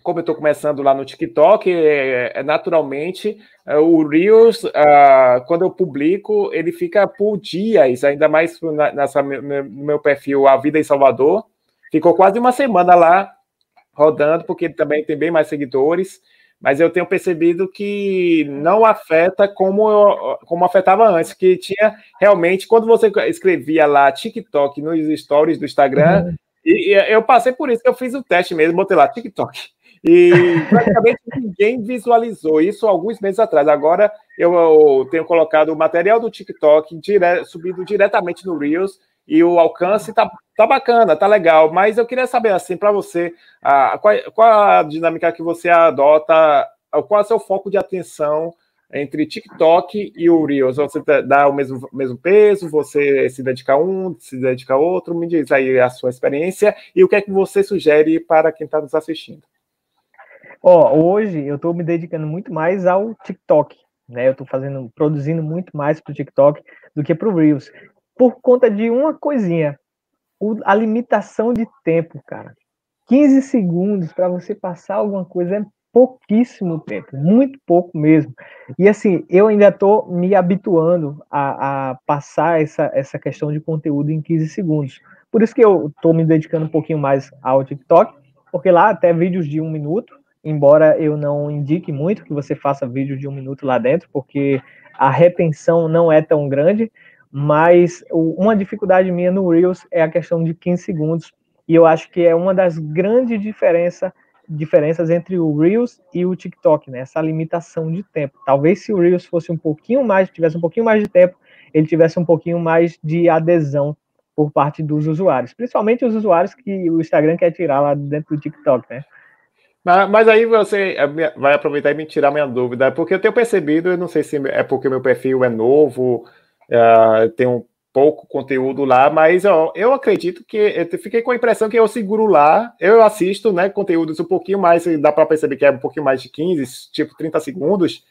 como eu estou começando lá no TikTok, é, é, naturalmente, é, o Reels, ah, quando eu publico, ele fica por dias, ainda mais nessa, no meu perfil A Vida em Salvador. Ficou quase uma semana lá rodando, porque ele também tem bem mais seguidores mas eu tenho percebido que não afeta como, eu, como afetava antes, que tinha realmente, quando você escrevia lá TikTok nos stories do Instagram, uhum. e, e, eu passei por isso, eu fiz o teste mesmo, botei lá TikTok. E praticamente [LAUGHS] ninguém visualizou isso alguns meses atrás. Agora eu, eu tenho colocado o material do TikTok dire, subido diretamente no Reels e o alcance tá, tá bacana, tá legal. Mas eu queria saber, assim, para você, a, qual, qual a dinâmica que você adota, qual é o seu foco de atenção entre TikTok e o Reels? Você dá o mesmo, mesmo peso? Você se dedica a um, se dedica a outro? Me diz aí a sua experiência e o que é que você sugere para quem está nos assistindo. Ó, oh, hoje eu estou me dedicando muito mais ao TikTok, né? Eu estou fazendo, produzindo muito mais para o TikTok do que para o Reels por conta de uma coisinha, a limitação de tempo, cara. 15 segundos para você passar alguma coisa é pouquíssimo tempo, muito pouco mesmo. E assim, eu ainda estou me habituando a, a, passar essa, essa questão de conteúdo em 15 segundos. Por isso que eu estou me dedicando um pouquinho mais ao TikTok, porque lá até vídeos de um minuto, embora eu não indique muito que você faça vídeo de um minuto lá dentro, porque a retenção não é tão grande, mas uma dificuldade minha no Reels é a questão de 15 segundos, e eu acho que é uma das grandes diferença, diferenças entre o Reels e o TikTok, né? Essa limitação de tempo. Talvez se o Reels fosse um pouquinho mais, tivesse um pouquinho mais de tempo, ele tivesse um pouquinho mais de adesão por parte dos usuários, principalmente os usuários que o Instagram quer tirar lá dentro do TikTok, né? Mas aí você é, vai aproveitar e me tirar minha dúvida, porque eu tenho percebido, eu não sei se é porque meu perfil é novo, Uh, tem um pouco conteúdo lá, mas ó, eu acredito que eu fiquei com a impressão que eu seguro lá, eu assisto, né, conteúdos um pouquinho mais, dá para perceber que é um pouquinho mais de 15, tipo 30 segundos,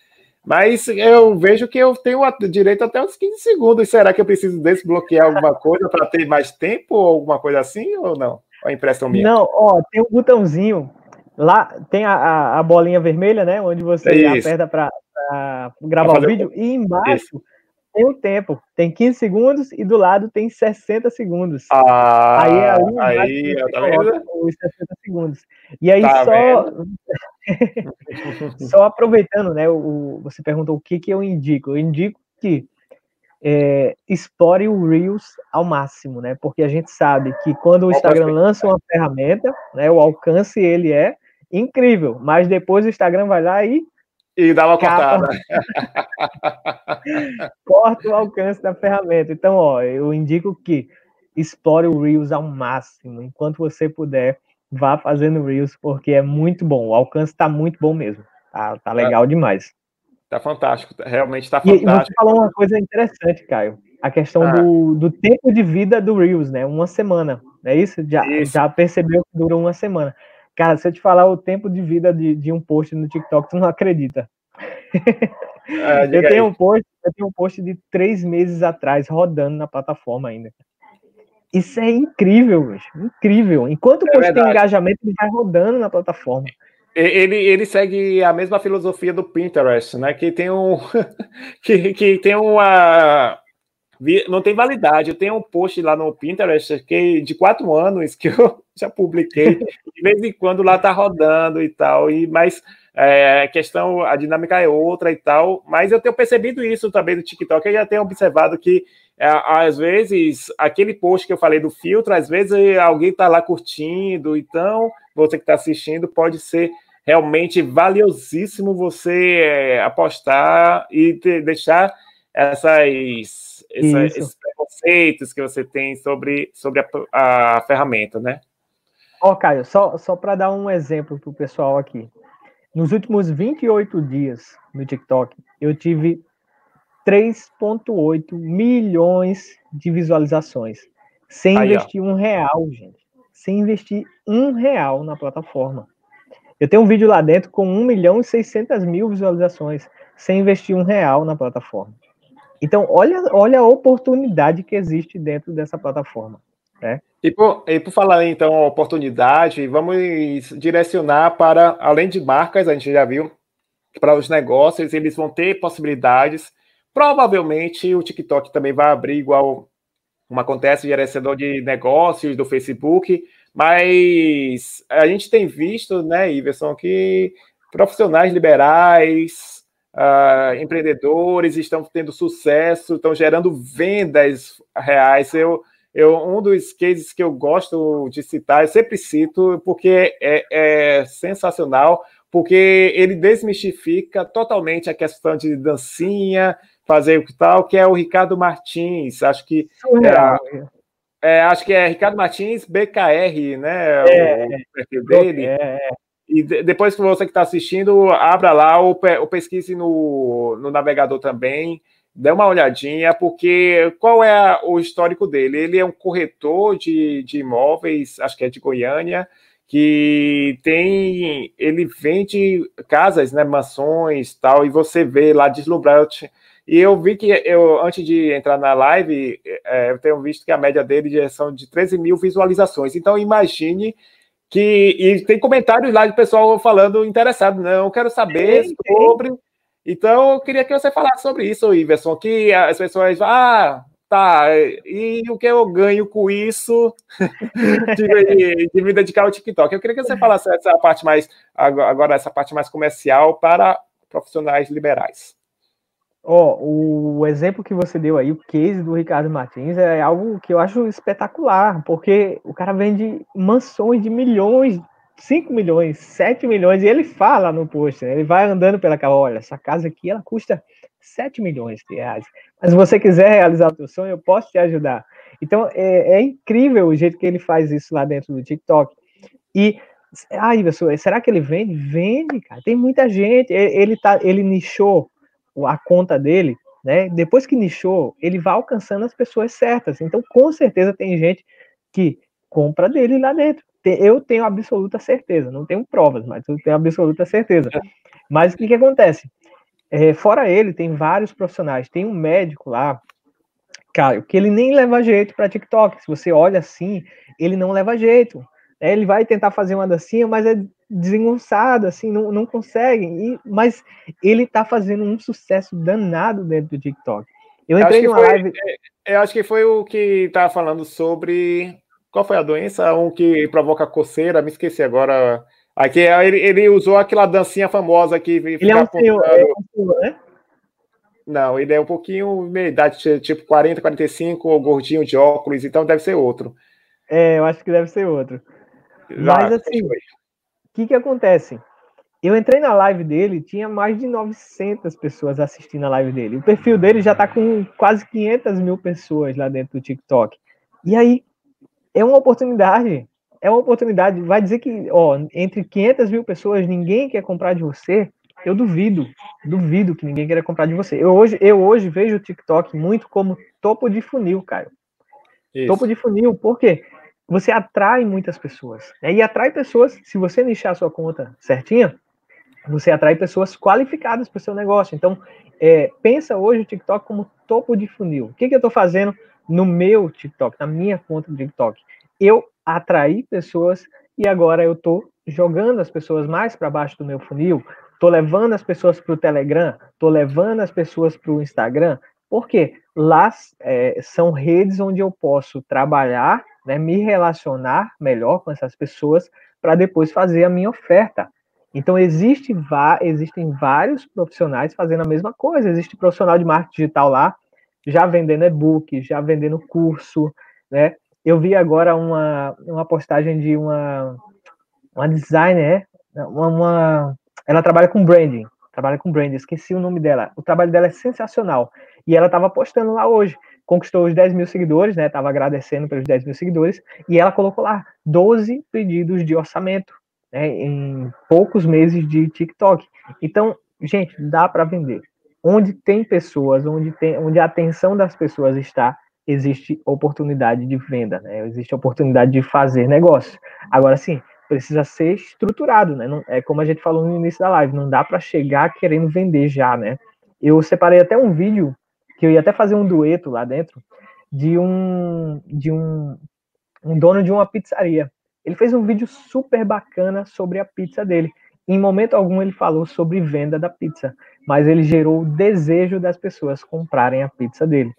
mas eu vejo que eu tenho direito até uns 15 segundos. Será que eu preciso desbloquear alguma coisa para ter mais tempo ou alguma coisa assim ou não? A impressão minha. Não, ó, tem um botãozinho lá, tem a, a, a bolinha vermelha, né, onde você é aperta para gravar o vídeo e embaixo isso tem o tempo, tem 15 segundos e do lado tem 60 segundos. Ah, aí é ali aí, tá vendo? os 60 segundos. E aí tá só [LAUGHS] só aproveitando, né, o, você perguntou o que que eu indico. Eu indico que é, explore o Reels ao máximo, né? Porque a gente sabe que quando o Instagram lança uma ferramenta, né, o alcance ele é incrível, mas depois o Instagram vai lá e e dá uma cortada. [LAUGHS] Corta o alcance da ferramenta. Então, ó, eu indico que explore o Reels ao máximo. Enquanto você puder, vá fazendo Reels, porque é muito bom. O alcance está muito bom mesmo. Tá, tá legal é, demais. Tá fantástico. Realmente está fantástico. E vou te falar uma coisa interessante, Caio. A questão ah. do, do tempo de vida do Reels, né? Uma semana. É isso? Já, isso. já percebeu que durou uma semana. Cara, se eu te falar o tempo de vida de, de um post no TikTok, tu não acredita. Ah, [LAUGHS] eu, tenho um post, eu tenho um post de três meses atrás rodando na plataforma ainda. Isso é incrível, bicho. incrível. Enquanto o é post tem engajamento, ele vai rodando na plataforma. Ele, ele segue a mesma filosofia do Pinterest, né? Que tem um [LAUGHS] que, que tem uma não tem validade. Eu tenho um post lá no Pinterest que de quatro anos que eu [LAUGHS] já publiquei. De vez em quando lá tá rodando e tal. E mas é, questão, a dinâmica é outra e tal. Mas eu tenho percebido isso também no TikTok. Eu já tenho observado que é, às vezes aquele post que eu falei do filtro, às vezes alguém tá lá curtindo. Então você que está assistindo pode ser realmente valiosíssimo você é, apostar e te, deixar essas essa, esses preconceitos que você tem sobre, sobre a, a ferramenta, né? Ó, oh, Caio, só, só para dar um exemplo para o pessoal aqui. Nos últimos 28 dias no TikTok, eu tive 3,8 milhões de visualizações. Sem Aí, investir ó. um real, gente. Sem investir um real na plataforma. Eu tenho um vídeo lá dentro com 1 milhão e 600 mil visualizações, sem investir um real na plataforma. Então, olha, olha a oportunidade que existe dentro dessa plataforma. Né? E, por, e por falar então oportunidade, vamos direcionar para, além de marcas, a gente já viu, para os negócios, eles vão ter possibilidades. Provavelmente o TikTok também vai abrir igual como acontece gerenciador de negócios do Facebook, mas a gente tem visto, né, Iverson, que profissionais liberais, uh, empreendedores estão tendo sucesso, estão gerando vendas reais. Eu, eu, um dos cases que eu gosto de citar, eu sempre cito, porque é, é sensacional, porque ele desmistifica totalmente a questão de dancinha, fazer o que tal, que é o Ricardo Martins. Acho que é, é, acho que é Ricardo Martins BKR, né? É, o perfil dele. É, é. E depois que você que está assistindo, abra lá ou, ou pesquise no, no navegador também dê uma olhadinha, porque qual é o histórico dele? Ele é um corretor de, de imóveis, acho que é de Goiânia, que tem. Ele vende casas, né? Mansões tal, e você vê lá deslumbrante. E eu vi que eu, antes de entrar na live, é, eu tenho visto que a média dele são de 13 mil visualizações. Então imagine que. E tem comentários lá de pessoal falando interessado, não, quero saber sobre. Então, eu queria que você falasse sobre isso, Iverson, que as pessoas, ah, tá, e o que eu ganho com isso [LAUGHS] de, de, me dedicar ao TikTok? Eu queria que você falasse essa parte mais, agora essa parte mais comercial para profissionais liberais. Ó, o exemplo que você deu aí, o case do Ricardo Martins, é algo que eu acho espetacular, porque o cara vende mansões de milhões 5 milhões, 7 milhões, e ele fala no post, né? ele vai andando pela casa, olha, essa casa aqui, ela custa 7 milhões de reais, mas se você quiser realizar o seu sonho, eu posso te ajudar. Então, é, é incrível o jeito que ele faz isso lá dentro do TikTok. E, ai, pessoal, será que ele vende? Vende, cara, tem muita gente, ele, tá, ele nichou a conta dele, né? Depois que nichou, ele vai alcançando as pessoas certas. Então, com certeza tem gente que compra dele lá dentro eu tenho absoluta certeza, não tenho provas, mas eu tenho absoluta certeza. É. Mas o que, que acontece? É, fora ele, tem vários profissionais. Tem um médico lá, Caio, que ele nem leva jeito para TikTok. Se você olha assim, ele não leva jeito. É, ele vai tentar fazer uma dancinha, mas é desengonçado, assim, não, não consegue. E, mas ele está fazendo um sucesso danado dentro do TikTok. Eu entrei numa foi, live. É, eu acho que foi o que estava falando sobre qual foi a doença? Um que provoca coceira, me esqueci agora. Aqui ele, ele usou aquela dancinha famosa que ele é um senhor, é um senhor, né? Não, ele é um pouquinho meia idade, tipo 40, 45, gordinho de óculos, então deve ser outro. É, eu acho que deve ser outro. Mas assim, o que que acontece? Eu entrei na live dele, tinha mais de 900 pessoas assistindo a live dele. O perfil dele já tá com quase 500 mil pessoas lá dentro do TikTok. E aí, é uma oportunidade. É uma oportunidade. Vai dizer que, ó, entre 500 mil pessoas, ninguém quer comprar de você. Eu duvido, duvido que ninguém queira comprar de você. Eu hoje, eu hoje vejo o TikTok muito como topo de funil, cara. Isso. Topo de funil, por quê? Você atrai muitas pessoas. Né? E atrai pessoas, se você nichar a sua conta certinha, você atrai pessoas qualificadas para o seu negócio. Então, é, pensa hoje o TikTok como topo de funil. O que, que eu estou fazendo no meu TikTok, na minha conta do TikTok? eu atraí pessoas e agora eu estou jogando as pessoas mais para baixo do meu funil, estou levando as pessoas para o Telegram, estou levando as pessoas para o Instagram, porque lá é, são redes onde eu posso trabalhar, né, me relacionar melhor com essas pessoas para depois fazer a minha oferta. Então existe, existem vários profissionais fazendo a mesma coisa. Existe profissional de marketing digital lá, já vendendo e-book, já vendendo curso, né? Eu vi agora uma, uma postagem de uma, uma designer, uma, uma, ela trabalha com branding, trabalha com branding, esqueci o nome dela. O trabalho dela é sensacional. E ela estava postando lá hoje. Conquistou os 10 mil seguidores, né? Tava agradecendo pelos 10 mil seguidores. E ela colocou lá 12 pedidos de orçamento né, em poucos meses de TikTok. Então, gente, dá para vender. Onde tem pessoas, onde, tem, onde a atenção das pessoas está, existe oportunidade de venda, né? Existe oportunidade de fazer negócio. Agora sim, precisa ser estruturado, né? Não, é como a gente falou no início da live, não dá para chegar querendo vender já, né? Eu separei até um vídeo que eu ia até fazer um dueto lá dentro de um de um, um dono de uma pizzaria. Ele fez um vídeo super bacana sobre a pizza dele. Em momento algum ele falou sobre venda da pizza, mas ele gerou o desejo das pessoas comprarem a pizza dele.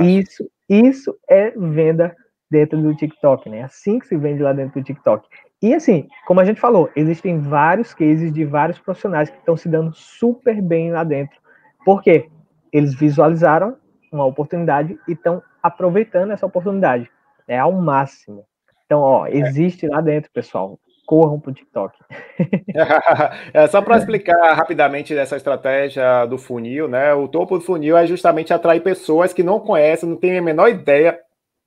Isso, isso é venda dentro do TikTok, né? Assim que se vende lá dentro do TikTok. E assim, como a gente falou, existem vários cases de vários profissionais que estão se dando super bem lá dentro. Por quê? Eles visualizaram uma oportunidade e estão aproveitando essa oportunidade. É ao máximo. Então, ó, existe lá dentro, pessoal. Corram para o TikTok. [LAUGHS] é, só para explicar rapidamente dessa estratégia do funil, né? O topo do funil é justamente atrair pessoas que não conhecem, não têm a menor ideia,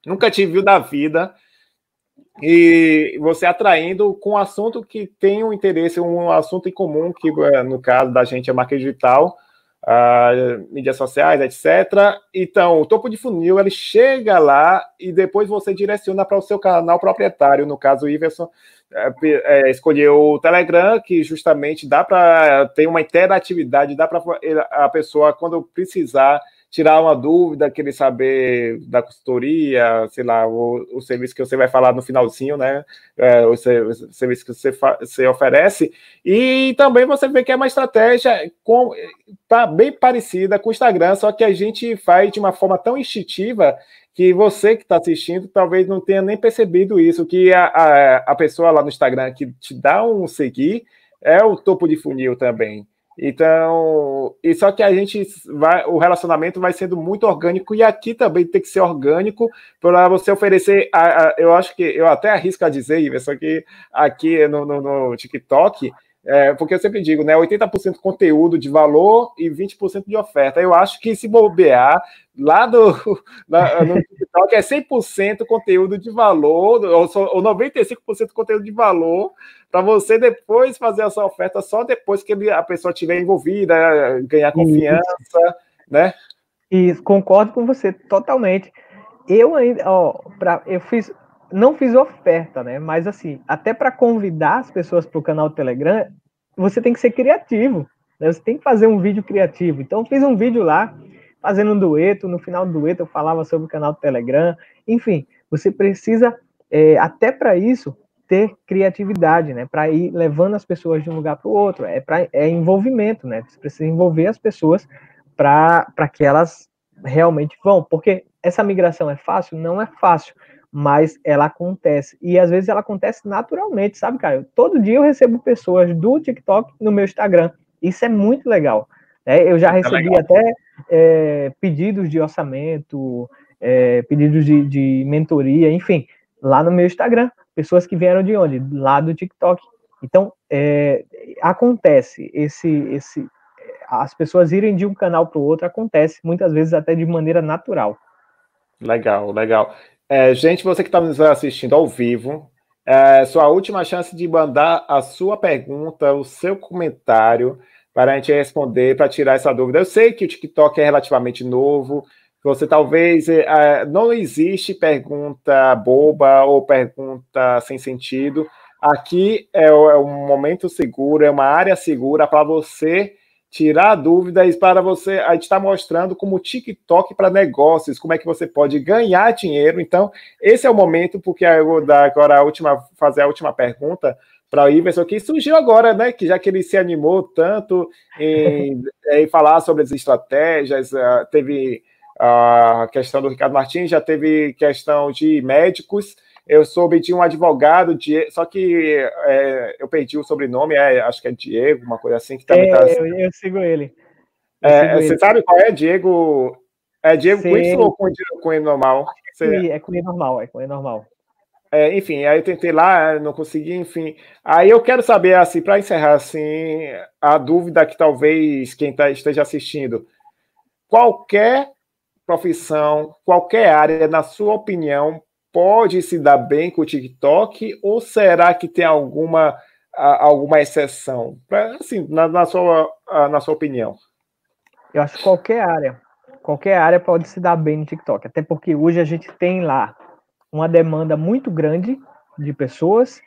nunca te viu da vida, e você atraindo com um assunto que tem um interesse, um assunto em comum, que é, no caso da gente é marketing digital, uh, mídias sociais, etc. Então, o topo de funil, ele chega lá e depois você direciona para o seu canal proprietário, no caso o Iverson é, é, escolheu o Telegram, que justamente dá para ter uma interatividade, dá para a pessoa, quando precisar, tirar uma dúvida, querer saber da consultoria, sei lá, o, o serviço que você vai falar no finalzinho, né? É, o, serviço que você, você oferece. E também você vê que é uma estratégia com, tá bem parecida com o Instagram, só que a gente faz de uma forma tão instintiva que você que está assistindo talvez não tenha nem percebido isso, que a, a, a pessoa lá no Instagram que te dá um seguir é o topo de funil também. Então, e só que a gente vai, o relacionamento vai sendo muito orgânico e aqui também tem que ser orgânico para você oferecer. A, a, eu acho que eu até arrisco a dizer, isso aqui aqui no, no, no TikTok, é, porque eu sempre digo, né? 80% conteúdo de valor e 20% de oferta. Eu acho que se bobear, lá do, [LAUGHS] na, no TikTok é 100% conteúdo de valor, ou, ou 95% conteúdo de valor, para você depois fazer essa oferta só depois que ele, a pessoa estiver envolvida, ganhar confiança, Isso. né? Isso, concordo com você totalmente. Eu ainda, ó, pra, eu fiz, não fiz oferta, né? Mas assim, até para convidar as pessoas para o canal Telegram, você tem que ser criativo. Né? Você tem que fazer um vídeo criativo. Então, fiz um vídeo lá, fazendo um dueto. No final do dueto, eu falava sobre o canal Telegram. Enfim, você precisa, é, até para isso, ter criatividade, né? Para ir levando as pessoas de um lugar para o outro. É, pra, é envolvimento, né? Você precisa envolver as pessoas para que elas realmente vão. Porque essa migração é fácil? Não é fácil mas ela acontece. E às vezes ela acontece naturalmente, sabe, Caio? Todo dia eu recebo pessoas do TikTok no meu Instagram. Isso é muito legal. Né? Eu já é recebi legal. até é, pedidos de orçamento, é, pedidos de, de mentoria, enfim, lá no meu Instagram. Pessoas que vieram de onde? Lá do TikTok. Então, é, acontece esse, esse, as pessoas irem de um canal para o outro acontece muitas vezes até de maneira natural. Legal, legal. É, gente, você que está nos assistindo ao vivo, é sua última chance de mandar a sua pergunta, o seu comentário, para a gente responder, para tirar essa dúvida. Eu sei que o TikTok é relativamente novo, você talvez. É, não existe pergunta boba ou pergunta sem sentido. Aqui é, é um momento seguro, é uma área segura para você tirar dúvidas para você. A gente está mostrando como TikTok para negócios, como é que você pode ganhar dinheiro. Então, esse é o momento, porque eu vou dar agora a última, fazer a última pergunta para o Iverson, que surgiu agora, né? Que já que ele se animou tanto em, [LAUGHS] em falar sobre as estratégias, uh, teve a questão do Ricardo Martins, já teve questão de médicos eu soube de um advogado, de, só que é, eu perdi o sobrenome, é, acho que é Diego, uma coisa assim, que também é, tá. Eu, eu, sigo ele. Eu é, sigo você ele. sabe qual é? Diego. É Diego Sim. ou com, com ele normal? Você... É com ele normal, é com ele normal. É, enfim, aí eu tentei lá, não consegui, enfim. Aí eu quero saber, assim, para encerrar, assim, a dúvida que talvez quem tá, esteja assistindo. Qualquer profissão, qualquer área, na sua opinião, pode se dar bem com o TikTok ou será que tem alguma, alguma exceção? Assim, na, na, sua, na sua opinião. Eu acho que qualquer área, qualquer área pode se dar bem no TikTok, até porque hoje a gente tem lá uma demanda muito grande de pessoas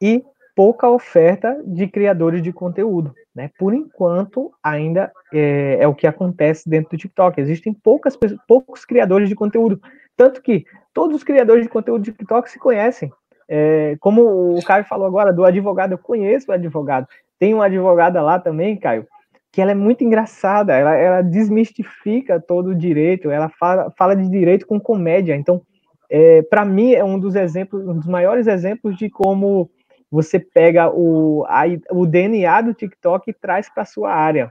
e pouca oferta de criadores de conteúdo. Né? Por enquanto, ainda é, é, o que acontece dentro do TikTok. Existem poucas, poucos criadores de conteúdo. Tanto que todos os criadores de conteúdo do TikTok se conhecem. É, como o Caio falou agora do advogado, eu conheço o advogado. Tem uma advogada lá também, Caio, que ela é muito engraçada, ela, ela desmistifica todo o direito, ela fala, fala de direito com comédia. Então, é, para mim, é um dos exemplos, um dos maiores exemplos de como você pega o, a, o DNA do TikTok e traz para sua área.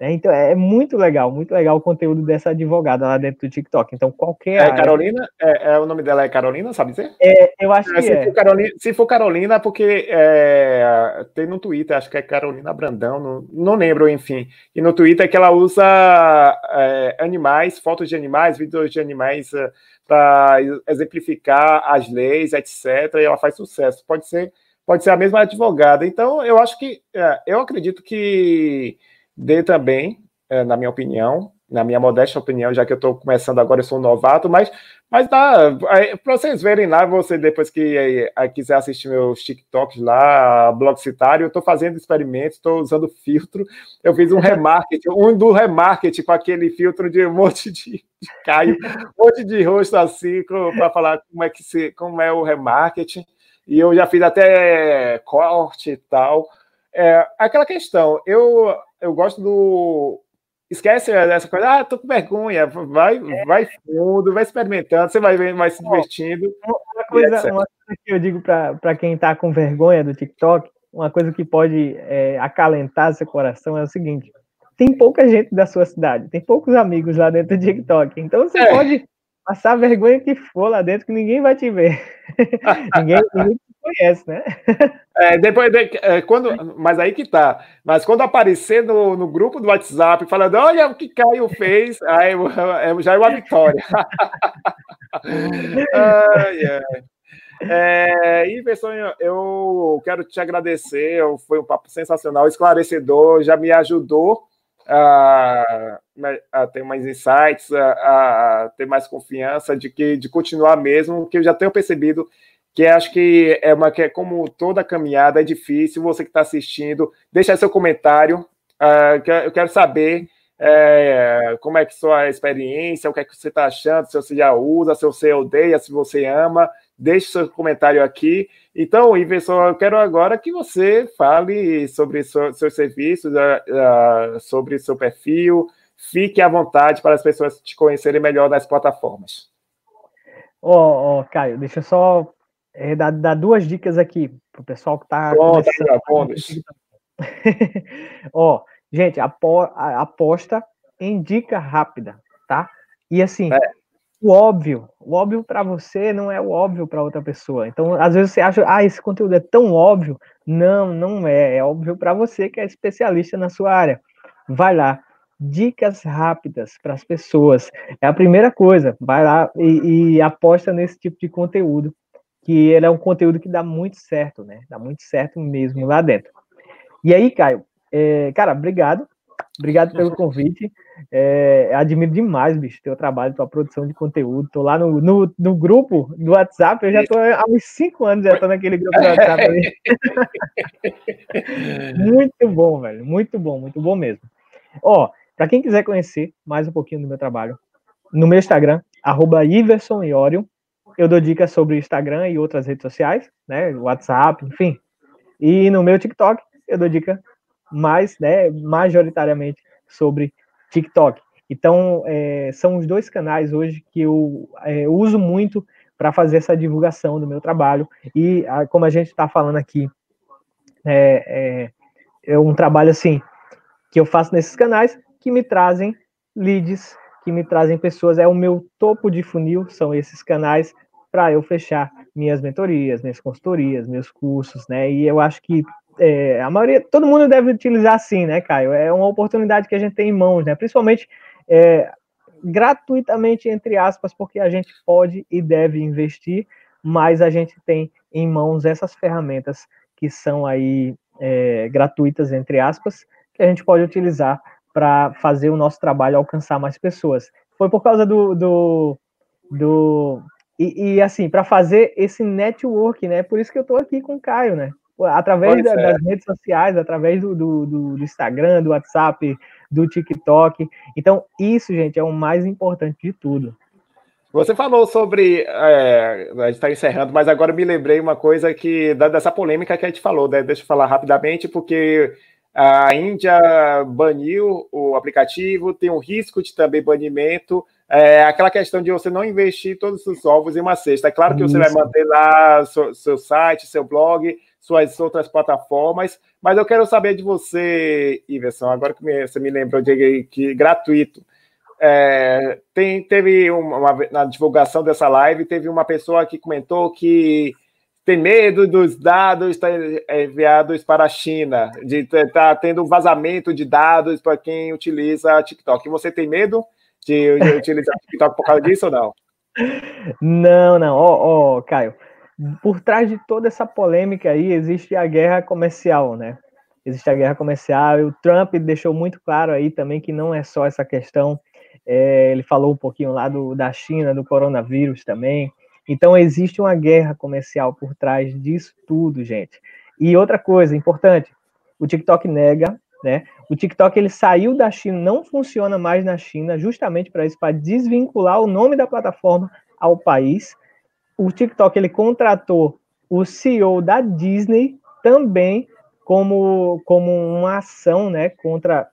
Né? Então é muito legal, muito legal o conteúdo dessa advogada lá dentro do TikTok. Então qualquer. É área... Carolina? É, é, o nome dela é Carolina, sabe dizer? É, eu acho é, que se é. For Carolina, se for Carolina, porque é, tem no Twitter, acho que é Carolina Brandão, não, não lembro, enfim. E no Twitter é que ela usa é, animais, fotos de animais, vídeos de animais é, para exemplificar as leis, etc. E ela faz sucesso. Pode ser, pode ser a mesma advogada. Então, eu acho que eu acredito que dê também, é, na minha opinião, na minha modesta opinião, já que eu estou começando agora, eu sou um novato, mas, mas dá, para vocês verem lá, você depois que aí, aí quiser assistir meus TikToks lá, blog citário, eu estou fazendo experimentos, estou usando filtro, eu fiz um remarketing, um do remarketing com aquele filtro de um [LAUGHS] monte de, de Caio, um monte de rosto assim, para falar como é que se, como é o remarketing, e eu já fiz até corte e tal, é, aquela questão, eu, eu gosto do. Esquece essa coisa, ah, tô com vergonha, vai, é. vai fundo, vai experimentando, você vai vai se divertindo. Uma coisa, uma coisa que eu digo para quem tá com vergonha do TikTok, uma coisa que pode é, acalentar seu coração é o seguinte: tem pouca gente da sua cidade, tem poucos amigos lá dentro do TikTok, então você é. pode passar vergonha que for lá dentro, que ninguém vai te ver. [LAUGHS] ninguém, ninguém te conhece, né? É, depois, de, é, quando, mas aí que tá. Mas quando aparecer no, no grupo do WhatsApp falando, olha o que Caio fez, aí é, já é uma vitória. [LAUGHS] ai, ai. É, Iverson, eu quero te agradecer. Foi um papo sensacional, esclarecedor, já me ajudou a, a ter mais insights, a, a, ter mais confiança de que de continuar mesmo, que eu já tenho percebido que acho que é uma que é como toda caminhada é difícil. Você que está assistindo, deixa seu comentário. Uh, que eu quero saber é, como é que sua experiência, o que é que você está achando, se você já usa, se você odeia, se você ama. Deixe seu comentário aqui. Então, Iverson, eu quero agora que você fale sobre seu, seus serviços, uh, uh, sobre seu perfil. Fique à vontade para as pessoas te conhecerem melhor nas plataformas. Ó, oh, oh, Caio, deixa eu só é, dar, dar, duas dicas aqui para o pessoal que está. [LAUGHS] Ó, gente, apo, aposta em dica rápida, tá? E assim, é. O óbvio, o óbvio para você não é o óbvio para outra pessoa. Então, às vezes você acha, ah, esse conteúdo é tão óbvio. Não, não é. É óbvio para você que é especialista na sua área. Vai lá, dicas rápidas para as pessoas. É a primeira coisa. Vai lá e, e, aposta nesse tipo de conteúdo que ele é um conteúdo que dá muito certo, né? Dá muito certo mesmo lá dentro. E aí, Caio, é, cara, obrigado. Obrigado pelo convite. É, admiro demais, bicho, teu trabalho, tua produção de conteúdo. Tô lá no, no, no grupo do WhatsApp, eu já tô há uns cinco anos, já tô naquele grupo do WhatsApp ali. [LAUGHS] muito bom, velho. Muito bom, muito bom mesmo. Ó, para quem quiser conhecer mais um pouquinho do meu trabalho, no meu Instagram, arroba eu dou dicas sobre Instagram e outras redes sociais, né? WhatsApp, enfim. E no meu TikTok, eu dou dica mais, né, majoritariamente sobre TikTok. Então, é, são os dois canais hoje que eu é, uso muito para fazer essa divulgação do meu trabalho. E, a, como a gente está falando aqui, é, é, é um trabalho assim que eu faço nesses canais que me trazem leads que me trazem pessoas, é o meu topo de funil, são esses canais para eu fechar minhas mentorias, minhas consultorias, meus cursos, né? E eu acho que é, a maioria, todo mundo deve utilizar assim, né, Caio? É uma oportunidade que a gente tem em mãos, né? Principalmente é, gratuitamente, entre aspas, porque a gente pode e deve investir, mas a gente tem em mãos essas ferramentas que são aí é, gratuitas, entre aspas, que a gente pode utilizar para fazer o nosso trabalho alcançar mais pessoas. Foi por causa do. do, do e, e assim, para fazer esse network, né? Por isso que eu estou aqui com o Caio, né? Através da, das redes sociais, através do, do, do, Instagram, do WhatsApp, do TikTok. Então, isso, gente, é o mais importante de tudo. Você falou sobre. É, a gente está encerrando, mas agora me lembrei uma coisa que dessa polêmica que a gente falou, né? Deixa eu falar rapidamente, porque a Índia baniu o aplicativo, tem um risco de também banimento. É aquela questão de você não investir todos os ovos em uma cesta. É claro que você vai manter lá seu, seu site, seu blog, suas outras plataformas, mas eu quero saber de você, Iverson, agora que você me lembrou de que gratuito. É, tem, teve uma, uma, na divulgação dessa live, teve uma pessoa que comentou que tem medo dos dados enviados para a China, de estar tá tendo um vazamento de dados para quem utiliza TikTok. Você tem medo de, de [LAUGHS] utilizar TikTok por causa disso ou não? Não, não. Ó, oh, oh, Caio, por trás de toda essa polêmica aí existe a guerra comercial, né? Existe a guerra comercial. E o Trump deixou muito claro aí também que não é só essa questão. É, ele falou um pouquinho lá do, da China, do coronavírus também. Então existe uma guerra comercial por trás disso tudo, gente. E outra coisa importante, o TikTok nega, né? O TikTok ele saiu da China, não funciona mais na China, justamente para isso, para desvincular o nome da plataforma ao país. O TikTok ele contratou o CEO da Disney também como, como uma ação, né, contra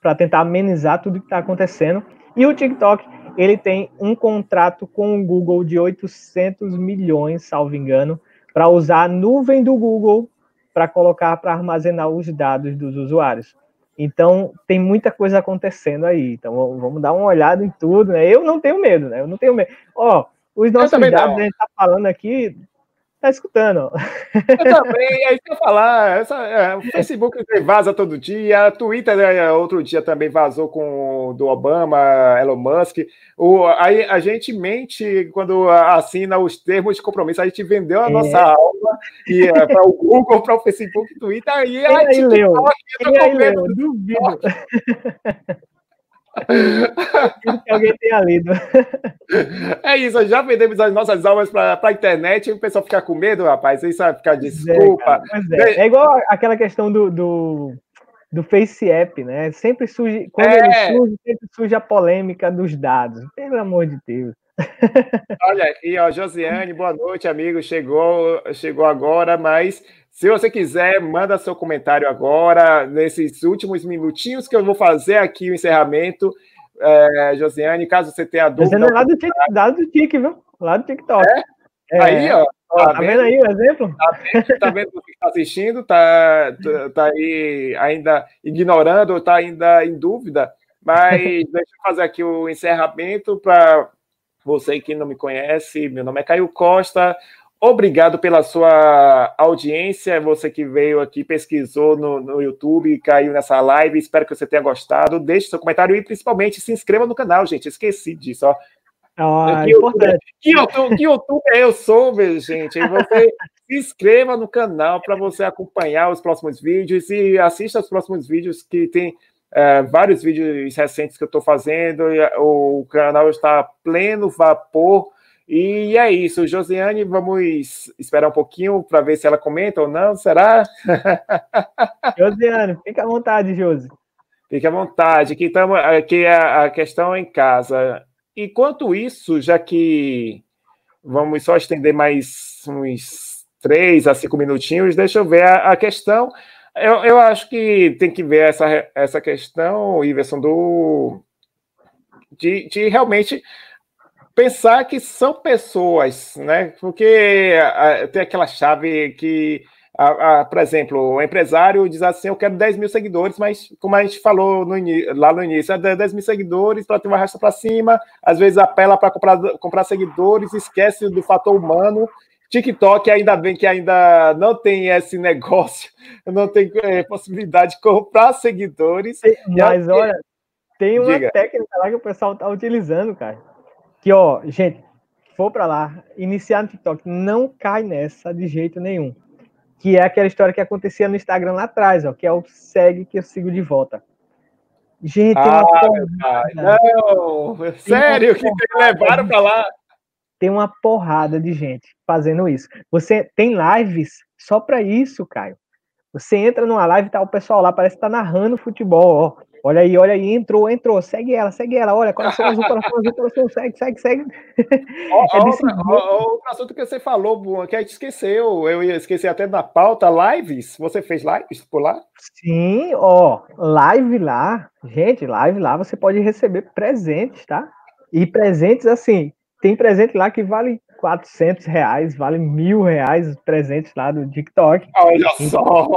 para tentar amenizar tudo que está acontecendo. E o TikTok ele tem um contrato com o Google de 800 milhões, salvo engano, para usar a nuvem do Google para colocar para armazenar os dados dos usuários. Então, tem muita coisa acontecendo aí. Então, vamos dar uma olhada em tudo, né? Eu não tenho medo, né? Eu não tenho medo. Ó, os nossos dados, a gente tá falando aqui, tá escutando. Eu também, é isso que eu falar. Essa, é, o Facebook vaza todo dia, a Twitter né, outro dia também vazou com o do Obama, Elon Musk. O, aí a gente mente quando assina os termos de compromisso. A gente vendeu a é. nossa alma e é, para o Google, para o Facebook, Twitter. Aí, Quem aí, leu? Quem aí leu? Duvido. Que alguém tenha lido. É isso, já vendemos as nossas almas para a internet e o pessoal fica com medo, rapaz. Isso vai ficar desculpa. É, é. é, igual aquela questão do, do, do Face App, né? Sempre surge, quando é. ele surge, sempre surge a polêmica dos dados. Pelo amor de Deus. Olha aqui, ó, Josiane, boa noite, amigo. Chegou, chegou agora, mas se você quiser, manda seu comentário agora, nesses últimos minutinhos que eu vou fazer aqui o encerramento. É, Josiane, caso você tenha dúvida. Lá do, tic, lá do Tik, viu? Lá do TikTok. É? É. Aí, ó. Tá, tá vendo, aí o exemplo? Tá vendo, tá vendo que está assistindo? Tá, tá, tá aí ainda ignorando ou tá ainda em dúvida? Mas [LAUGHS] deixa eu fazer aqui o encerramento para você que não me conhece. Meu nome é Caio Costa. Obrigado pela sua audiência, você que veio aqui, pesquisou no, no YouTube, caiu nessa live. Espero que você tenha gostado. Deixe seu comentário e principalmente se inscreva no canal, gente. Esqueci disso, ó. Ah, que, importante. Que, YouTube, que YouTube eu sou, meu gente? E você se inscreva no canal para você acompanhar os próximos vídeos e assista os próximos vídeos que tem é, vários vídeos recentes que eu estou fazendo. O canal está pleno vapor e é isso, Josiane, vamos esperar um pouquinho para ver se ela comenta ou não, será? [LAUGHS] Josiane, fica à vontade, Josi. Fique à vontade, aqui, tamo, aqui a, a questão é em casa. Enquanto isso, já que vamos só estender mais uns três a cinco minutinhos, deixa eu ver a, a questão. Eu, eu acho que tem que ver essa, essa questão, Iverson, do, de, de realmente pensar que são pessoas, né? Porque tem aquela chave que, a, a, por exemplo, o empresário diz assim: Eu quero 10 mil seguidores, mas como a gente falou no, lá no início, é 10 mil seguidores para ter uma racha para cima, às vezes apela para comprar, comprar seguidores, esquece do fator humano. TikTok, ainda bem que ainda não tem esse [LAUGHS] negócio, não tem é, possibilidade de comprar seguidores. Mas olha, tem uma Diga. técnica lá que o pessoal está utilizando, cara que, ó, gente, for para lá, iniciar no TikTok, não cai nessa de jeito nenhum. Que é aquela história que acontecia no Instagram lá atrás, ó, que é o segue que eu sigo de volta. Gente, ah, uma Não, sério, que levaram para lá. tem uma porrada de gente fazendo isso. Você tem lives só para isso, Caio. Você entra numa live, tá o pessoal lá, parece que tá narrando futebol, ó. Olha aí, olha aí, entrou, entrou, segue ela, segue ela, olha, coração azul, [LAUGHS] coração azul, coração, segue, segue, segue. Ó, é outro assunto que você falou, que a gente esqueceu, eu ia esquecer até da pauta, lives, você fez lives por lá? Sim, ó, live lá, gente, live lá, você pode receber presentes, tá? E presentes, assim, tem presente lá que vale 400 reais, vale mil reais presentes lá do TikTok. Olha só!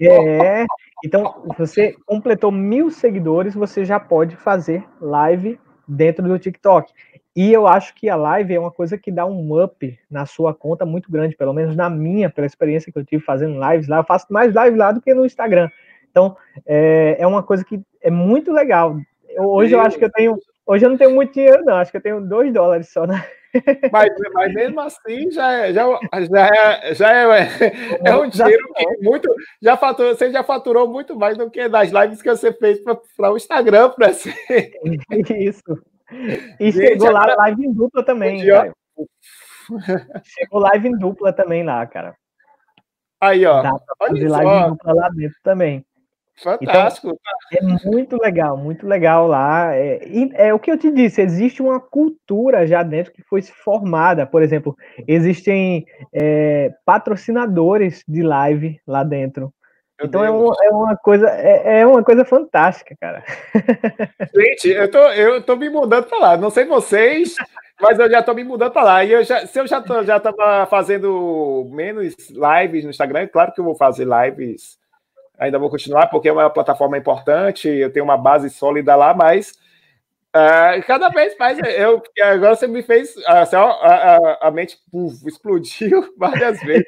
É, então, você completou mil seguidores, você já pode fazer live dentro do TikTok. E eu acho que a live é uma coisa que dá um up na sua conta muito grande, pelo menos na minha, pela experiência que eu tive fazendo lives lá. Eu faço mais live lá do que no Instagram. Então, é, é uma coisa que é muito legal. Eu, hoje eu acho que eu tenho. Hoje eu não tenho muito dinheiro, não. Acho que eu tenho dois dólares só, né? Mas, mas mesmo assim, já é, já, já é, já é, é um dinheiro que muito. Já faturou, você já faturou muito mais do que das lives que você fez para o Instagram, para ser. [LAUGHS] Isso. E Gente, chegou lá a live em dupla também, dia... Chegou live em dupla também lá, cara. Aí, ó. Dá pra fazer live em dupla lá dentro também. Fantástico. Então, é muito legal, muito legal lá. É, é o que eu te disse, existe uma cultura já dentro que foi formada. Por exemplo, existem é, patrocinadores de live lá dentro. Meu então é, um, é, uma coisa é, é, uma coisa fantástica, cara. Gente, eu tô, eu tô me mudando para lá. Não sei vocês, mas eu já tô me mudando para lá. E eu já, se eu já tô, já tava fazendo menos lives no Instagram, claro que eu vou fazer lives ainda vou continuar, porque é uma plataforma importante, eu tenho uma base sólida lá, mas uh, cada vez mais eu agora você me fez assim, a, a, a, mente puf, explodiu [LAUGHS] várias vezes.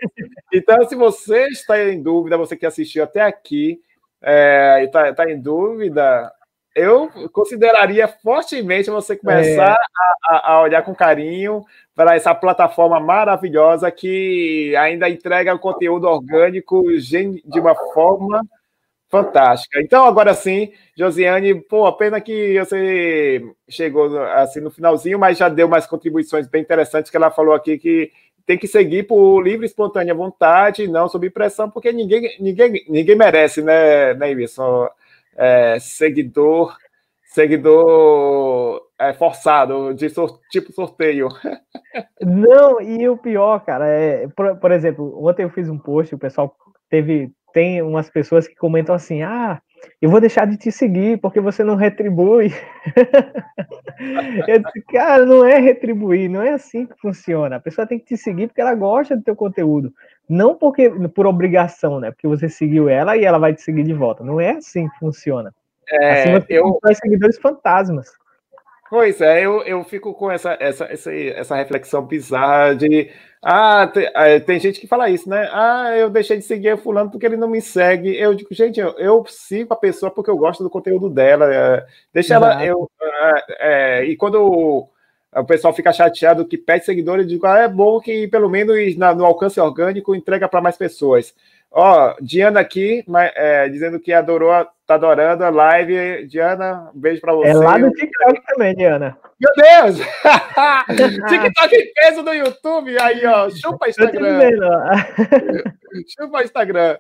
Então, se você está em dúvida, você que assistiu até aqui é, e está tá em dúvida, eu consideraria fortemente você começar é. a, a, olhar com carinho para essa plataforma maravilhosa que ainda entrega o conteúdo orgânico de uma forma fantástica. Então, agora sim, Josiane, pô, pena que você chegou assim no finalzinho, mas já deu mais contribuições bem interessantes que ela falou aqui que tem que seguir por livre, espontânea vontade, não sob pressão, porque ninguém, ninguém, ninguém merece, né, né Iverson? é, seguidor seguidor é, forçado, de sor, tipo sorteio. [LAUGHS] Não, e o pior, cara, é, por, por, exemplo, ontem eu fiz um post, o pessoal teve, tem umas pessoas que comentam assim, ah, eu vou deixar de te seguir porque você não retribui. [LAUGHS] eu disse, cara, não é retribuir, não é assim que funciona. A pessoa tem que te seguir porque ela gosta do teu conteúdo. Não porque por obrigação, né? Porque você seguiu ela e ela vai te seguir de volta. Não é assim que funciona. É, você eu... seguidores fantasmas. Pois é, eu, eu fico com essa, essa, essa, essa reflexão bizarra de. Ah, tem, é, tem, gente que fala isso, né? Ah, eu deixei de seguir o fulano porque ele não me segue. Eu digo, gente, eu, eu sigo a pessoa porque eu gosto do conteúdo dela. É, deixa Exato. ela. Eu, é, é, e quando o pessoal fica chateado que pede seguidores, eu digo, ah, é bom que pelo menos na, no alcance orgânico entrega para mais pessoas. Ó, Diana aqui, é, dizendo que adorou, tá adorando a live. Diana, um beijo para você. É lá no TikTok também, Diana. Meu Deus! [LAUGHS] TikTok em peso no YouTube. Aí, ó, chupa Instagram. [LAUGHS] chupa Instagram.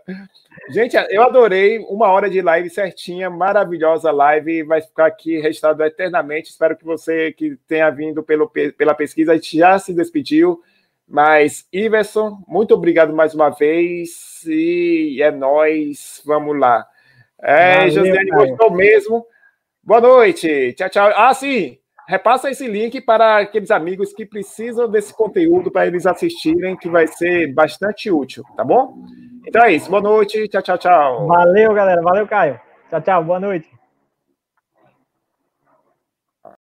Gente, eu adorei uma hora de live certinha, maravilhosa live. Vai ficar aqui registrado eternamente. Espero que você que tenha vindo pelo, pela pesquisa já se despediu. Mas, Iverson, muito obrigado mais uma vez. E é nós, vamos lá. É, Josiane gostou mesmo. Boa noite. Tchau, tchau. Ah, sim. Repassa esse link para aqueles amigos que precisam desse conteúdo para eles assistirem, que vai ser bastante útil, tá bom? Então é isso. Boa noite. Tchau, tchau, tchau. Valeu, galera. Valeu, Caio. Tchau, tchau. Boa noite.